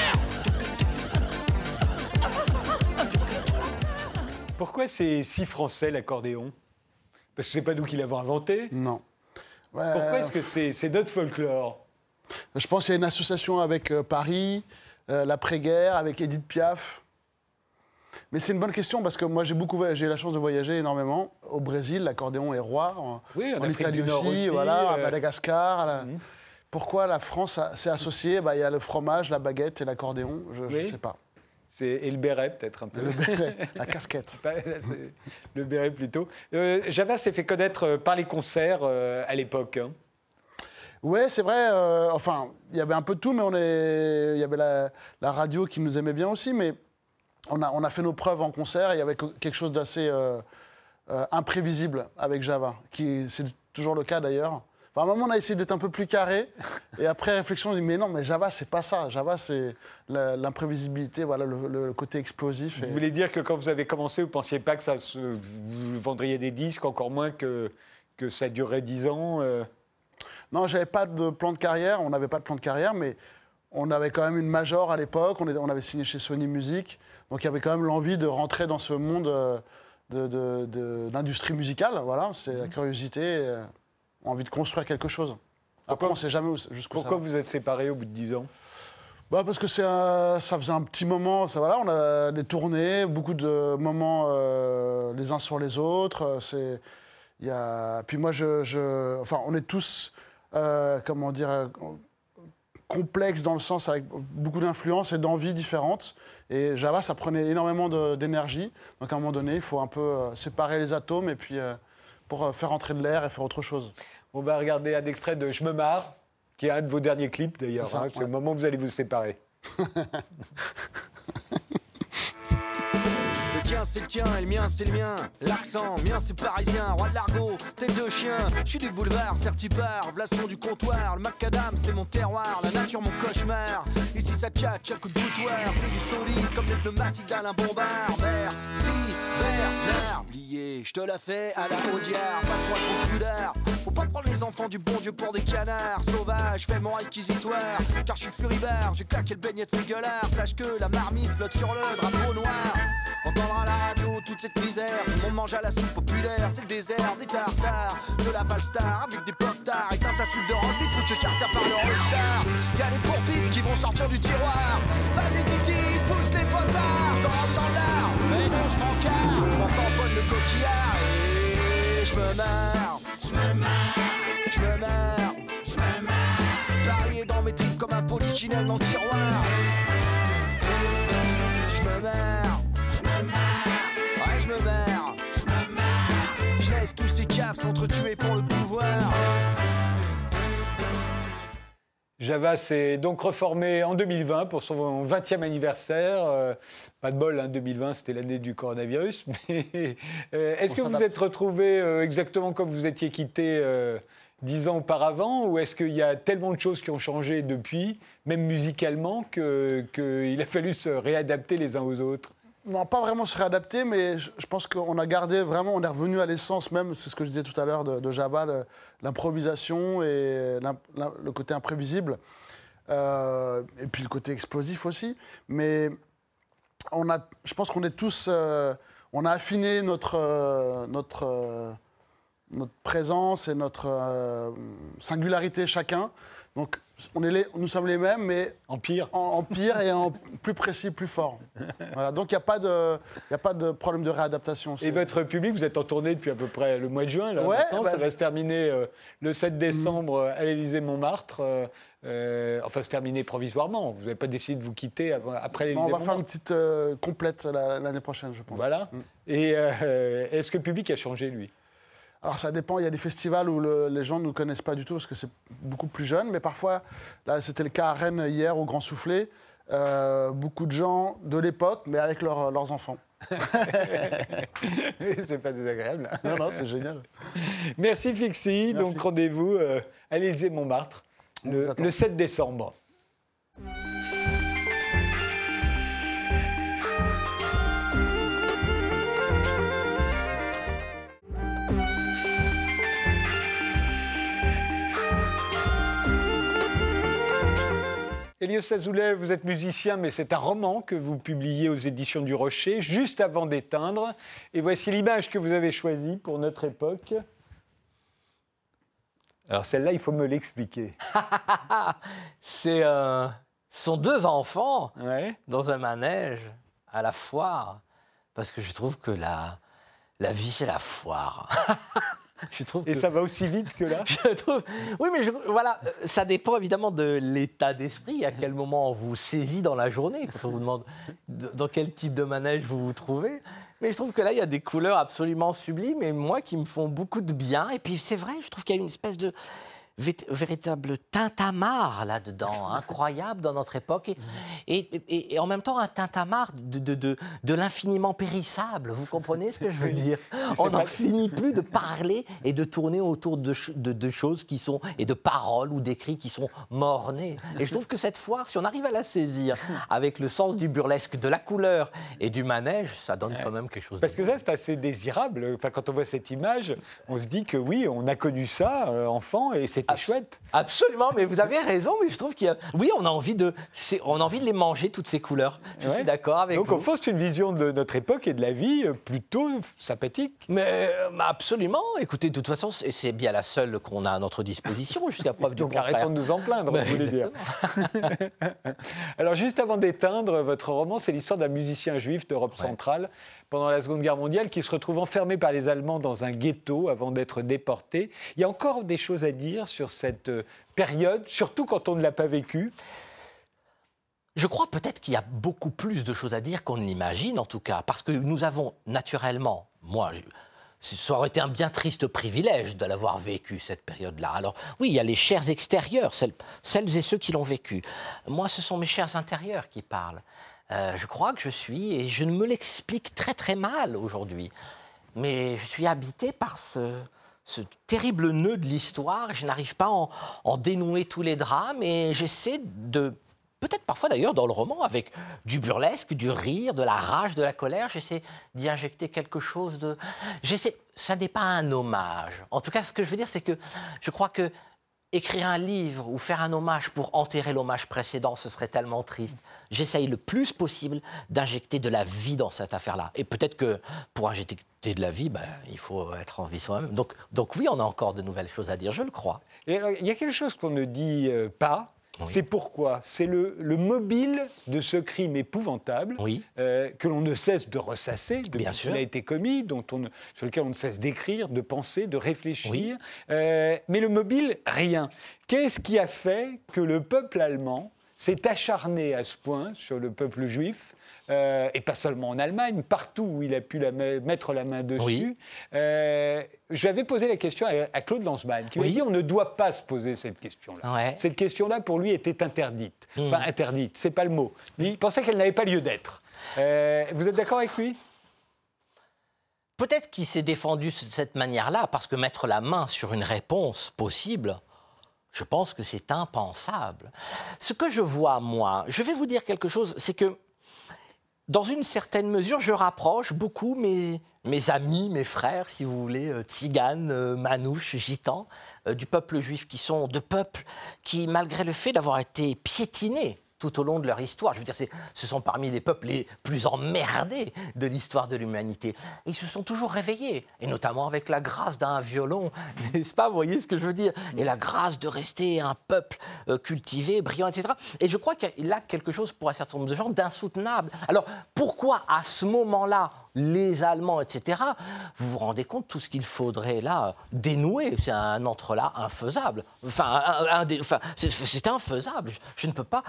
Pourquoi c'est si français l'accordéon? Parce que c'est pas nous qui l'avons inventé. Non. Pourquoi est-ce que c'est notre folklore? Je pense qu'il y a une association avec euh, Paris, euh, l'après-guerre, avec Edith Piaf. Mais c'est une bonne question parce que moi j'ai beaucoup j'ai la chance de voyager énormément au Brésil, l'accordéon est roi, en, oui, en, Italie aussi, voilà, à euh, Madagascar. Mhm. Pourquoi la France s'est associée? Bah, Il y a le fromage, la baguette et l'accordéon, je ne sais pas. Et le béret, peut-être un peu. Le béret, <laughs> la casquette. le béret plutôt. Euh, Java s'est fait connaître euh, par les concerts euh, à l'époque. Hein. Oui, c'est vrai. enfin, il y avait un peu de tout, mais on est... il y avait la, radio qui nous aimait bien aussi. Mais on a, on a fait nos preuves en concert et il y avait quelque chose d'assez imprévisible avec Java, qui c'est toujours le cas d'ailleurs à un moment, on a essayé d'être un peu plus carré. <laughs> Et après réflexion, on dit mais non, mais Java, c'est pas ça. Java, c'est l'imprévisibilité, voilà, le, côté explosif. Vous voulez dire que quand vous avez commencé, vous pensiez pas que ça se, vous vendriez des disques, encore moins que, que ça durerait 10 ans euh? Non, j'avais pas de plan de carrière. On n'avait pas de plan de carrière, mais on avait quand même une major à l'époque. On, on, avait signé chez Sony Music. Donc il y avait quand même l'envie de rentrer dans ce monde euh, d'industrie musicale. Voilà, c'est la mmh. curiosité. Euh, envie de construire quelque chose. Après, on ne sait jamais jusqu'où Pourquoi vous êtes séparés au bout de 10 ans? Bah parce que ça faisait un petit moment, ça, voilà, on a des tournées, beaucoup de moments euh, les uns sur les autres. C'est, y a, puis moi, je, enfin, on est tous, euh, comment dire, complexe dans le sens avec beaucoup d'influences et d'envies différentes. Et Java, ça prenait énormément d'énergie. Donc à un moment donné, il faut un peu euh, séparer les atomes et puis euh, pour euh, faire entrer de l'air et faire autre chose. On va regarder un extrait de Je me marre, qui est un de vos derniers clips d'ailleurs. C'est hein. Ouais. le moment où vous allez vous séparer. <laughs> C'est le tien et le mien c'est le mien. L'accent, mien c'est parisien, roi de l'argot, tête de chien. Je suis du boulevard, certipar, blason du comptoir. Le macadam c'est mon terroir, la nature mon cauchemar. Ici ça tchatche à coup de boutoir, c'est du solide comme les pneumatiques d'Alain Bombard. Vert, si, Bernard. Oublié, je te la fais à la Audiard, pas trop. Faut pas prendre les enfants du bon Dieu pour des canards sauvages, fais mon réquisitoire. Car je suis furibard, j'ai claqué le beignet de ces gueulards. Sache que la marmite flotte sur le drapeau noir. Entendre à la radio toute cette misère, monde mange à la soupe populaire, c'est le désert des tartares, de la Valstar avec des pop-tards et ta soupe de rugby, foot je charter par le All-Star. Y'a les pourpifs qui vont sortir du tiroir, vas-y Titi, pousse les potards, je rentre dans l'art, mais non je m'en carre, je m'en tamponne le coquillard. Et je me marre, je me marre, je me marre, je me marre, varié dans mes tripes comme un polichinelle dans le tiroir. Je me marre, caves s'entretuer pour le pouvoir. Java s'est donc reformé en 2020 pour son 20e anniversaire. Euh, pas de bol, hein, 2020 c'était l'année du coronavirus. <laughs> Mais euh, est-ce que vous êtes retrouvé euh, exactement comme vous étiez quitté euh, dix ans auparavant Ou est-ce qu'il y a tellement de choses qui ont changé depuis, même musicalement, que- qu'il a fallu se réadapter les uns aux autres? Non, pas vraiment se réadapter, mais je, pense qu'on a gardé vraiment, on est revenu à l'essence même, c'est ce que je disais tout à l'heure de, de Java, le- l'improvisation et le côté imprévisible, Euh, et puis le côté explosif aussi. Mais on a, je pense qu'on est tous, euh, on a affiné notre, euh, notre, euh, notre présence et notre euh, singularité chacun. Donc on est les, nous sommes les mêmes, mais En pire en, en pire et en plus précis, plus fort. Voilà, donc il n'y a, pas de- y a pas de problème de réadaptation. Et votre public, vous êtes en tournée depuis à peu près le mois de juin. Là, Ouais, bah, ça va se terminer euh, le 7 décembre euh, à l'Élysée-Montmartre. euh, euh, enfin, se terminer provisoirement. Vous n'avez pas décidé de vous quitter avant- après Non, on va faire une l'Élysée-Montmartre. petite complète la- l'année prochaine, je pense. Voilà. Mm. Et est-ce que le public a changé, lui? Alors ça dépend, il y a des festivals où le- les gens ne nous connaissent pas du tout parce que c'est beaucoup plus jeune, mais parfois, là c'était le cas à Rennes hier au Grand Soufflé, euh, beaucoup de gens de l'époque, mais avec leurs- leurs enfants. <laughs> C'est pas désagréable. Non, non, c'est génial. Merci Fixie. Merci. Donc rendez-vous euh, à l'Élysée-Montmartre On vous le, le 7 décembre. Elios Azoulay, vous êtes musicien, mais c'est un roman que vous publiez aux éditions du Rocher, juste avant d'éteindre. Et voici l'image que vous avez choisie pour notre époque. Alors celle-là, il faut me l'expliquer. <laughs> C'est euh, sont deux enfants Ouais. dans un manège à la foire, parce que je trouve que la, la vie, c'est la foire. <laughs> <laughs> je trouve Et que- ça va aussi vite que là <laughs> je trouve... Oui, mais je- voilà, ça dépend évidemment de l'état d'esprit, à quel moment on vous saisit dans la journée, quand on vous demande de- dans quel type de manège vous vous trouvez. Mais je trouve que là, il y a des couleurs absolument sublimes et moi qui me font beaucoup de bien. Et puis c'est vrai, je trouve qu'il y a une espèce de véritable tintamarre là-dedans, incroyable dans notre époque, et, et- et- et en même temps un tintamarre de, de, de, de l'infiniment périssable. Vous comprenez ce que je veux dire? <laughs> On n'en finit plus de parler et de tourner autour de, de, choses qui sont, et de paroles ou d'écrits qui sont mornés. Et je trouve que cette foire, si on arrive à la saisir avec le sens du burlesque, de la couleur et du manège, ça donne quand même quelque chose Parce que ça, c'est assez désirable. Enfin, quand on voit cette image, on se dit que oui, on a connu ça, euh, enfant, et c'était chouette. Absolument, mais vous avez raison, mais je trouve qu'il y a... Oui, on a envie de, c'est- on a envie de les manger, toutes ces couleurs. Je Ouais. suis d'accord avec Donc, vous. au fond, c'est une vision de notre époque et de la vie euh, plutôt sympathique. Mais euh, bah, absolument. Écoutez, de toute façon, c'est c'est bien la seule qu'on a à notre disposition, jusqu'à preuve <laughs> du Donc, contraire. arrêtons de nous en plaindre, vous voulez dire. <laughs> Alors, juste avant d'éteindre, votre roman, c'est l'histoire d'un musicien juif d'Europe centrale pendant la Seconde Guerre mondiale qui se retrouve enfermé par les Allemands dans un ghetto avant d'être déporté. Il y a encore des choses à dire sur cette euh, période, surtout quand on ne l'a pas vécu je crois peut-être qu'il y a beaucoup plus de choses à dire qu'on ne l'imagine, en tout cas, parce que nous avons naturellement, moi, ça aurait été un bien triste privilège de l'avoir vécu, cette période-là. Alors oui, il y a les chairs extérieures, celles, celles et ceux qui l'ont vécu. Moi, ce sont mes chairs intérieures qui parlent. Euh, je crois que je suis, et je ne me l'explique très très mal aujourd'hui, mais je suis habité par ce, terrible nœud de l'histoire, je n'arrive pas à en, en, dénouer tous les drames, et j'essaie de peut-être parfois d'ailleurs dans le roman, avec du burlesque, du rire, de la rage, de la colère. J'essaie d'y injecter quelque chose de. J'essaie. Ça n'est pas un hommage. En tout cas, ce que je veux dire, c'est que je crois que écrire un livre ou faire un hommage pour enterrer l'hommage précédent, ce serait tellement triste. J'essaye le plus possible d'injecter de la vie dans cette affaire-là. Et peut-être que pour injecter de la vie, ben, il faut être en vie soi-même. Donc, donc oui, on a encore de nouvelles choses à dire, je le crois. Il y a quelque chose qu'on ne dit euh, c'est pourquoi C'est le, mobile de ce crime épouvantable euh, que l'on ne cesse de ressasser depuis qu'il a été commis, dont on, sur lequel on ne cesse d'écrire, de penser, de réfléchir. Euh, mais le mobile, rien. Qu'est-ce qui a fait que le peuple allemand s'est acharné à ce point sur le peuple juif euh, et pas seulement en Allemagne, partout où il a pu la mettre la main dessus. Euh, je lui avais posé la question à, Claude Lanzmann, qui m'a dit on ne doit pas se poser cette question-là. Cette question-là, pour lui, était interdite. Mmh. Enfin, interdite, c'est pas le mot. Il pensait qu'elle n'avait pas lieu d'être. Euh, vous êtes d'accord avec lui? Peut-être qu'il s'est défendu de cette manière-là, parce que mettre la main sur une réponse possible, je pense que c'est impensable. Ce que je vois, moi, je vais vous dire quelque chose, c'est que dans une certaine mesure, je rapproche beaucoup mes, amis, mes frères, si vous voulez, euh, tziganes, euh, manouches, gitans, euh, du peuple juif, qui sont de peuples qui, malgré le fait d'avoir été piétinés tout au long de leur histoire. Je veux dire, ce sont parmi les peuples les plus emmerdés de l'histoire de l'humanité. Ils se sont toujours réveillés, et notamment avec la grâce d'un violon, <laughs> n'est-ce pas? Vous voyez ce que je veux dire? Et la grâce de rester un peuple euh, cultivé, brillant, etc. Et je crois qu'il a quelque chose pour un certain nombre de gens d'insoutenable. Alors, pourquoi à ce moment-là, les Allemands, etc., vous vous rendez compte tout ce qu'il faudrait là dénouer C'est un entre-là infaisable. Enfin c'est infaisable. Je, ne peux pas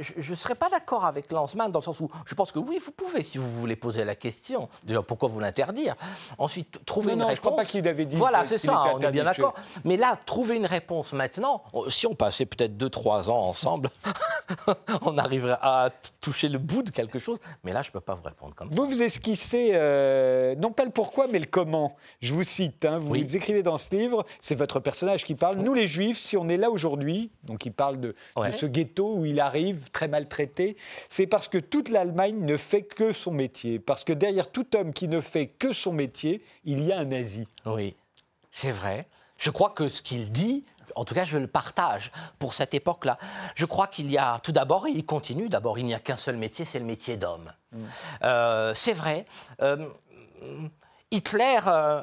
je ne serais pas d'accord avec Lanzmann dans le sens où je pense que oui, vous pouvez, si vous voulez poser la question. Déjà, pourquoi vous l'interdire? Ensuite, trouver une réponse. Je crois pas qu'il avait dit. Voilà, c'est ça, on est bien d'accord. Mais là, trouver une réponse maintenant, si on passait peut-être 2-3 ans ensemble, <laughs> on arriverait à toucher le bout de quelque chose. Mais là, je ne peux pas vous répondre comme ça. Vous, vous esquissez, euh, non pas le pourquoi, mais le comment. Je vous cite, hein, vous, écrivez dans ce livre, c'est votre personnage qui parle. Nous, les Juifs, si on est là aujourd'hui, donc il parle de, de ce ghetto où il arrive très maltraité, c'est parce que toute l'Allemagne ne fait que son métier. Parce que derrière tout homme qui ne fait que son métier, il y a un nazi. Oui, c'est vrai. Je crois que ce qu'il dit, en tout cas, je le partage pour cette époque-là. Je crois qu'il y a, tout d'abord, il continue, d'abord, il n'y a qu'un seul métier, c'est le métier d'homme. Mm. Euh, c'est vrai. Euh, Hitler euh,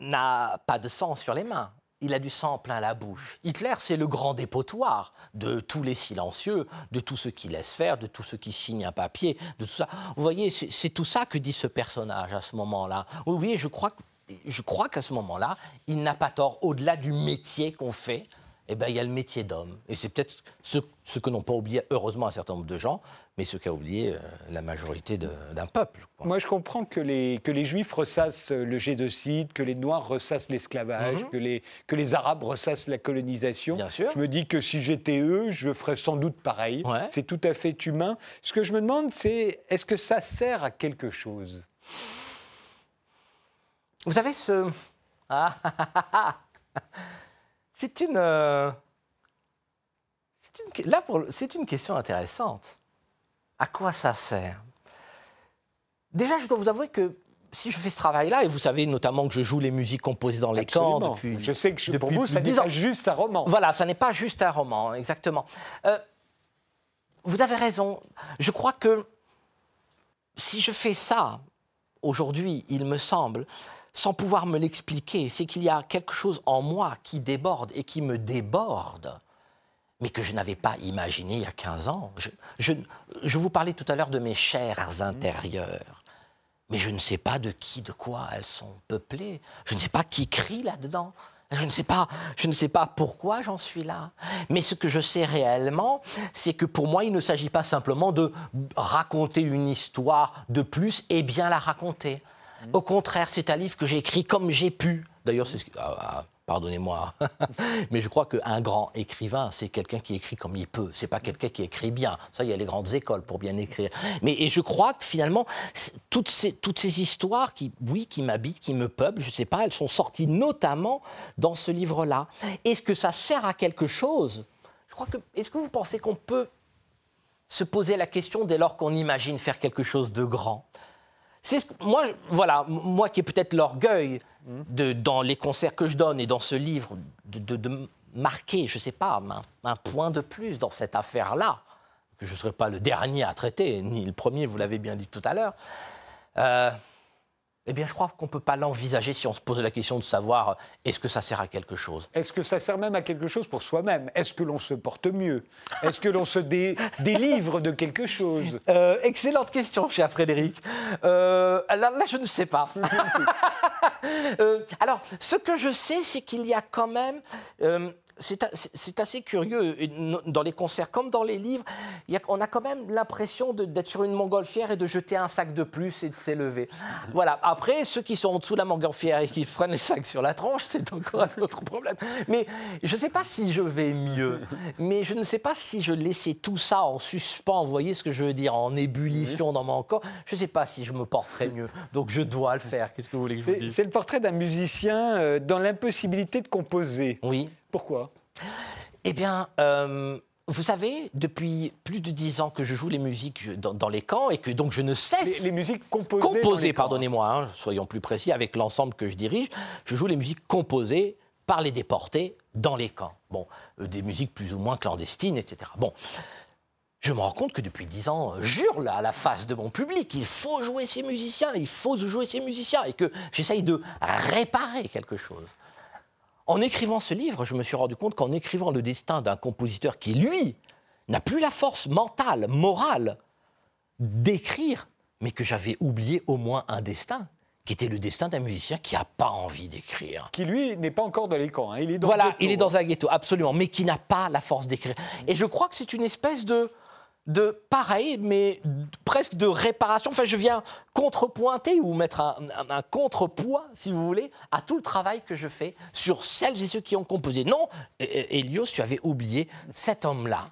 n'a pas de sang sur les mains il a du sang plein la bouche. Hitler, c'est le grand dépotoir de tous les silencieux, de tous ceux qui laissent faire, de tous ceux qui signent un papier, de tout ça. Vous voyez, c'est tout ça que dit ce personnage à ce moment-là. Oui, je crois, je crois qu'à ce moment-là, il n'a pas tort. Au-delà du métier qu'on fait, eh ben, il y a le métier d'homme. Et c'est peut-être ce, ce, que n'ont pas oublié, heureusement, un certain nombre de gens, mais ce qu'a oublié euh, la majorité d'un peuple. Moi, je comprends que les, que les Juifs ressassent le génocide, que les Noirs ressassent l'esclavage, mhm. que, les, que les Arabes ressassent la colonisation. Bien sûr. Je me dis que si j'étais eux, je ferais sans doute pareil. C'est tout à fait humain. Ce que je me demande, c'est est-ce que ça sert à quelque chose? Vous savez, ce... <laughs> Ah, C'est une, euh, une, là c'est une question intéressante. À quoi ça sert? Déjà, je dois vous avouer que si je fais ce travail-là, et vous savez notamment que je joue les musiques composées dans les camps depuis. Je sais que je, pour vous, ça n'est pas juste un roman. Voilà, ça n'est pas juste un roman, exactement. Euh, vous avez raison. Je crois que si je fais ça aujourd'hui, il me semble, sans pouvoir me l'expliquer, c'est qu'il y a quelque chose en moi qui déborde et qui me déborde, mais que je n'avais pas imaginé il y a 15 ans. Je, vous parlais tout à l'heure de mes chairs intérieures, mais je ne sais pas de qui, de quoi elles sont peuplées. Je ne sais pas qui crie là-dedans. Je ne sais pas, je ne sais pas pourquoi j'en suis là. Mais ce que je sais réellement, c'est que pour moi, il ne s'agit pas simplement de raconter une histoire de plus et bien la raconter. Au contraire, c'est un livre que j'ai écrit comme j'ai pu. D'ailleurs, c'est ce que- ah, ah, pardonnez-moi, <laughs> mais je crois qu'un grand écrivain, c'est quelqu'un qui écrit comme il peut. C'est pas quelqu'un qui écrit bien. Ça, il y a les grandes écoles pour bien écrire. Mais et je crois que finalement, c'est- toutes ces, toutes ces histoires qui, oui, qui m'habitent, qui me peuplent, je sais pas, elles sont sorties notamment dans ce livre-là. Est-ce que ça sert à quelque chose? Je crois que. Est-ce que vous pensez qu'on peut se poser la question dès lors qu'on imagine faire quelque chose de grand? C'est moi, voilà, moi qui ai peut-être l'orgueil de, dans les concerts que je donne et dans ce livre, de, marquer, je sais pas, un, un point de plus dans cette affaire-là, que je ne serai pas le dernier à traiter, ni le premier, vous l'avez bien dit tout à l'heure. euh, eh bien, je crois qu'on ne peut pas l'envisager si on se pose la question de savoir euh, est-ce que ça sert à quelque chose? Est-ce que ça sert même à quelque chose pour soi-même? Est-ce que l'on se porte mieux? Est-ce que l'on se dé- <laughs> délivre de quelque chose? Euh, excellente question, cher Frédéric. Euh, là, là, je ne sais pas. <laughs> Euh, alors, ce que je sais, c'est qu'il y a quand même. C'est assez curieux, dans les concerts comme dans les livres, il y a- on a quand même l'impression d'être sur une montgolfière et de jeter un sac de plus et de s'élever. <laughs> Voilà. Après, ceux qui sont en dessous de la montgolfière et qui prennent les sacs sur la tranche, c'est encore un autre problème. Mais je ne sais pas si je vais mieux, mais je ne sais pas si je laissais tout ça en suspens, vous voyez ce que je veux dire, en ébullition dans mon corps, je ne sais pas si je me porterais mieux. Donc je dois le faire. Qu'est-ce que vous voulez que je vous C'est dise? c'est le portrait d'un musicien euh, dans l'impossibilité de composer. Oui. Pourquoi? Eh bien, euh, vous savez, depuis plus de dix ans que je joue les musiques dans, dans les camps et que donc je ne les, cesse les musiques composées. composées, les pardonnez-moi, hein, soyons plus précis, avec l'ensemble que je dirige, je joue les musiques composées par les déportés dans les camps. Bon, euh, des musiques plus ou moins clandestines, etc. Bon. Je me rends compte que depuis dix ans, euh, j'hurle à la face de mon public, il faut jouer ces musiciens, il faut jouer ces musiciens, et que j'essaye de réparer quelque chose. En écrivant ce livre, je me suis rendu compte qu'en écrivant le destin d'un compositeur qui, lui, n'a plus la force mentale, morale d'écrire, mais que j'avais oublié au moins un destin, qui était le destin d'un musicien qui n'a pas envie d'écrire. Qui, lui, n'est pas encore dans les camps. hein. Il est dans Voilà, ghetto, il est dans un ghetto, absolument, mais qui n'a pas la force d'écrire. Et je crois que c'est une espèce de, de pareil, mais presque de réparation. Enfin, je viens contrepointer ou mettre un contrepoids, si vous voulez, à tout le travail que je fais sur celles et ceux qui ont composé. Non, E- E- Elios, tu avais oublié cet homme-là.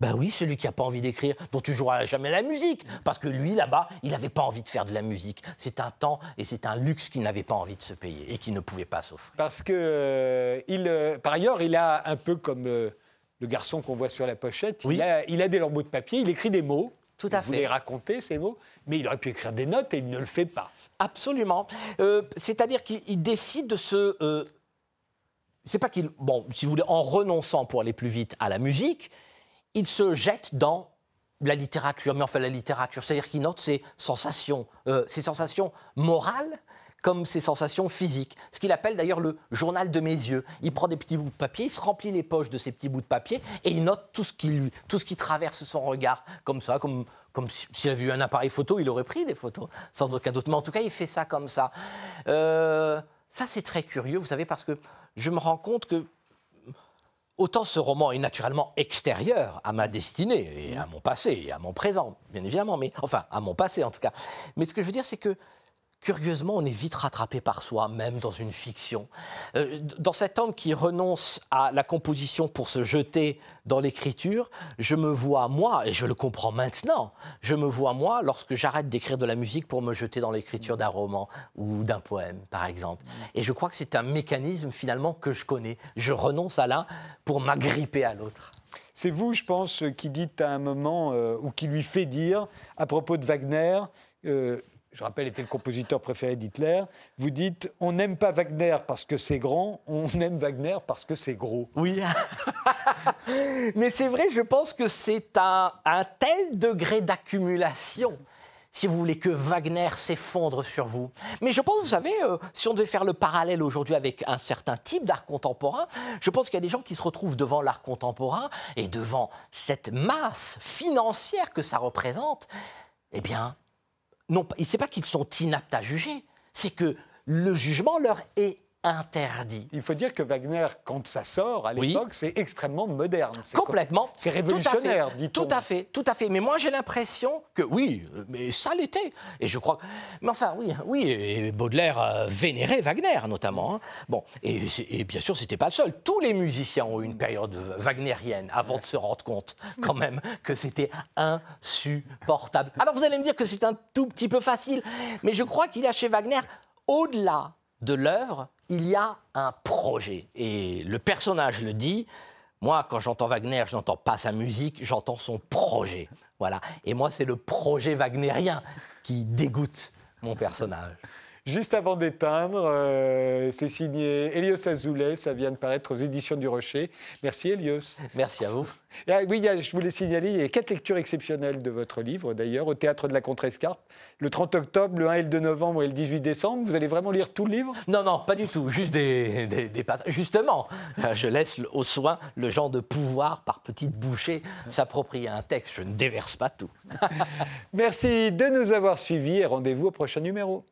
Ben oui, celui qui n'a pas envie d'écrire, dont tu joueras jamais la musique. Parce que lui, là-bas, il n'avait pas envie de faire de la musique. C'est un temps et c'est un luxe qu'il n'avait pas envie de se payer et qu'il ne pouvait pas s'offrir. Parce que, euh, il, euh, par ailleurs, il a un peu comme euh, le garçon qu'on voit sur la pochette, Oui. il, a, il a des lambeaux de papier, il écrit des mots. Tout à il fait. voulait raconter ces mots, mais il aurait pu écrire des notes et il ne le fait pas. Absolument. Euh, C'est-à-dire qu'il il décide de se. euh, c'est pas qu'il. Bon, si vous voulez, en renonçant pour aller plus vite à la musique, il se jette dans la littérature. Mais enfin, la littérature, c'est-à-dire qu'il note ses sensations, euh, ses sensations morales comme ses sensations physiques. Ce qu'il appelle d'ailleurs le journal de mes yeux. Il prend des petits bouts de papier, il se remplit les poches de ces petits bouts de papier et il note tout ce qui lui, tout ce qui traverse son regard, comme ça, comme, comme si- s'il avait eu un appareil photo, il aurait pris des photos, sans aucun doute. Mais en tout cas, il fait ça comme ça. Euh, ça, c'est très curieux, vous savez, parce que je me rends compte que Autant ce roman est naturellement extérieur à ma destinée et à mon passé et à mon présent, bien évidemment, mais enfin à mon passé en tout cas. Mais ce que je veux dire, c'est que curieusement, on est vite rattrapé par soi, même dans une fiction. Euh, dans cet homme qui renonce à la composition pour se jeter dans l'écriture, je me vois moi, et je le comprends maintenant, je me vois moi lorsque j'arrête d'écrire de la musique pour me jeter dans l'écriture d'un roman ou d'un poème, par exemple. Et je crois que c'est un mécanisme finalement que je connais. Je renonce à l'un pour m'agripper à l'autre. C'est vous, je pense, qui dites à un moment, euh, ou qui lui fait dire, à propos de Wagner, euh, je rappelle, était le compositeur préféré d'Hitler, vous dites, on n'aime pas Wagner parce que c'est grand, on <laughs> aime Wagner parce que c'est gros. Oui. <laughs> Mais c'est vrai, je pense que c'est un, un tel degré d'accumulation, si vous voulez, que Wagner s'effondre sur vous. Mais je pense, vous savez, euh, si on devait faire le parallèle aujourd'hui avec un certain type d'art contemporain, je pense qu'il y a des gens qui se retrouvent devant l'art contemporain et devant cette masse financière que ça représente, eh bien, non, c'est pas qu'ils sont inaptes à juger, c'est que le jugement leur est interdit. Il faut dire que Wagner, quand ça sort à Oui. l'époque, c'est extrêmement moderne. C'est Complètement. C'est révolutionnaire, dit-on. Tout à fait, tout à fait. Mais moi, j'ai l'impression que oui, mais ça l'était. Et je crois. Mais enfin, oui, oui. Et Baudelaire euh, vénérait Wagner, notamment. hein. Bon, et, bien sûr, c'était pas le seul. Tous les musiciens ont eu une période wagnérienne avant de se rendre compte, quand <laughs> même, que c'était insupportable. Alors, vous allez me dire que c'est un tout petit peu facile, mais je crois qu'il y a chez Wagner, au-delà de l'œuvre, il y a un projet. Et le personnage le dit. Moi, quand j'entends Wagner, je n'entends pas sa musique, j'entends son projet. Voilà. Et moi, c'est le projet wagnérien qui dégoûte mon personnage. Juste avant d'éteindre, euh, c'est signé Elios Azoulay, ça vient de paraître aux éditions du Rocher. Merci Elios. Merci à vous. Et, ah, oui, je voulais signaler, il y a quatre lectures exceptionnelles de votre livre, d'ailleurs, au Théâtre de la Contrescarpe, le 30 octobre, le 1 et le 2 novembre et le 18 décembre. Vous allez vraiment lire tout le livre? Non, non, pas du tout. Juste des, des- des passages. Justement, euh, je laisse au soin le genre de pouvoir, par petites bouchées, s'approprier un texte. Je ne déverse pas tout. <laughs> Merci de nous avoir suivis et rendez-vous au prochain numéro.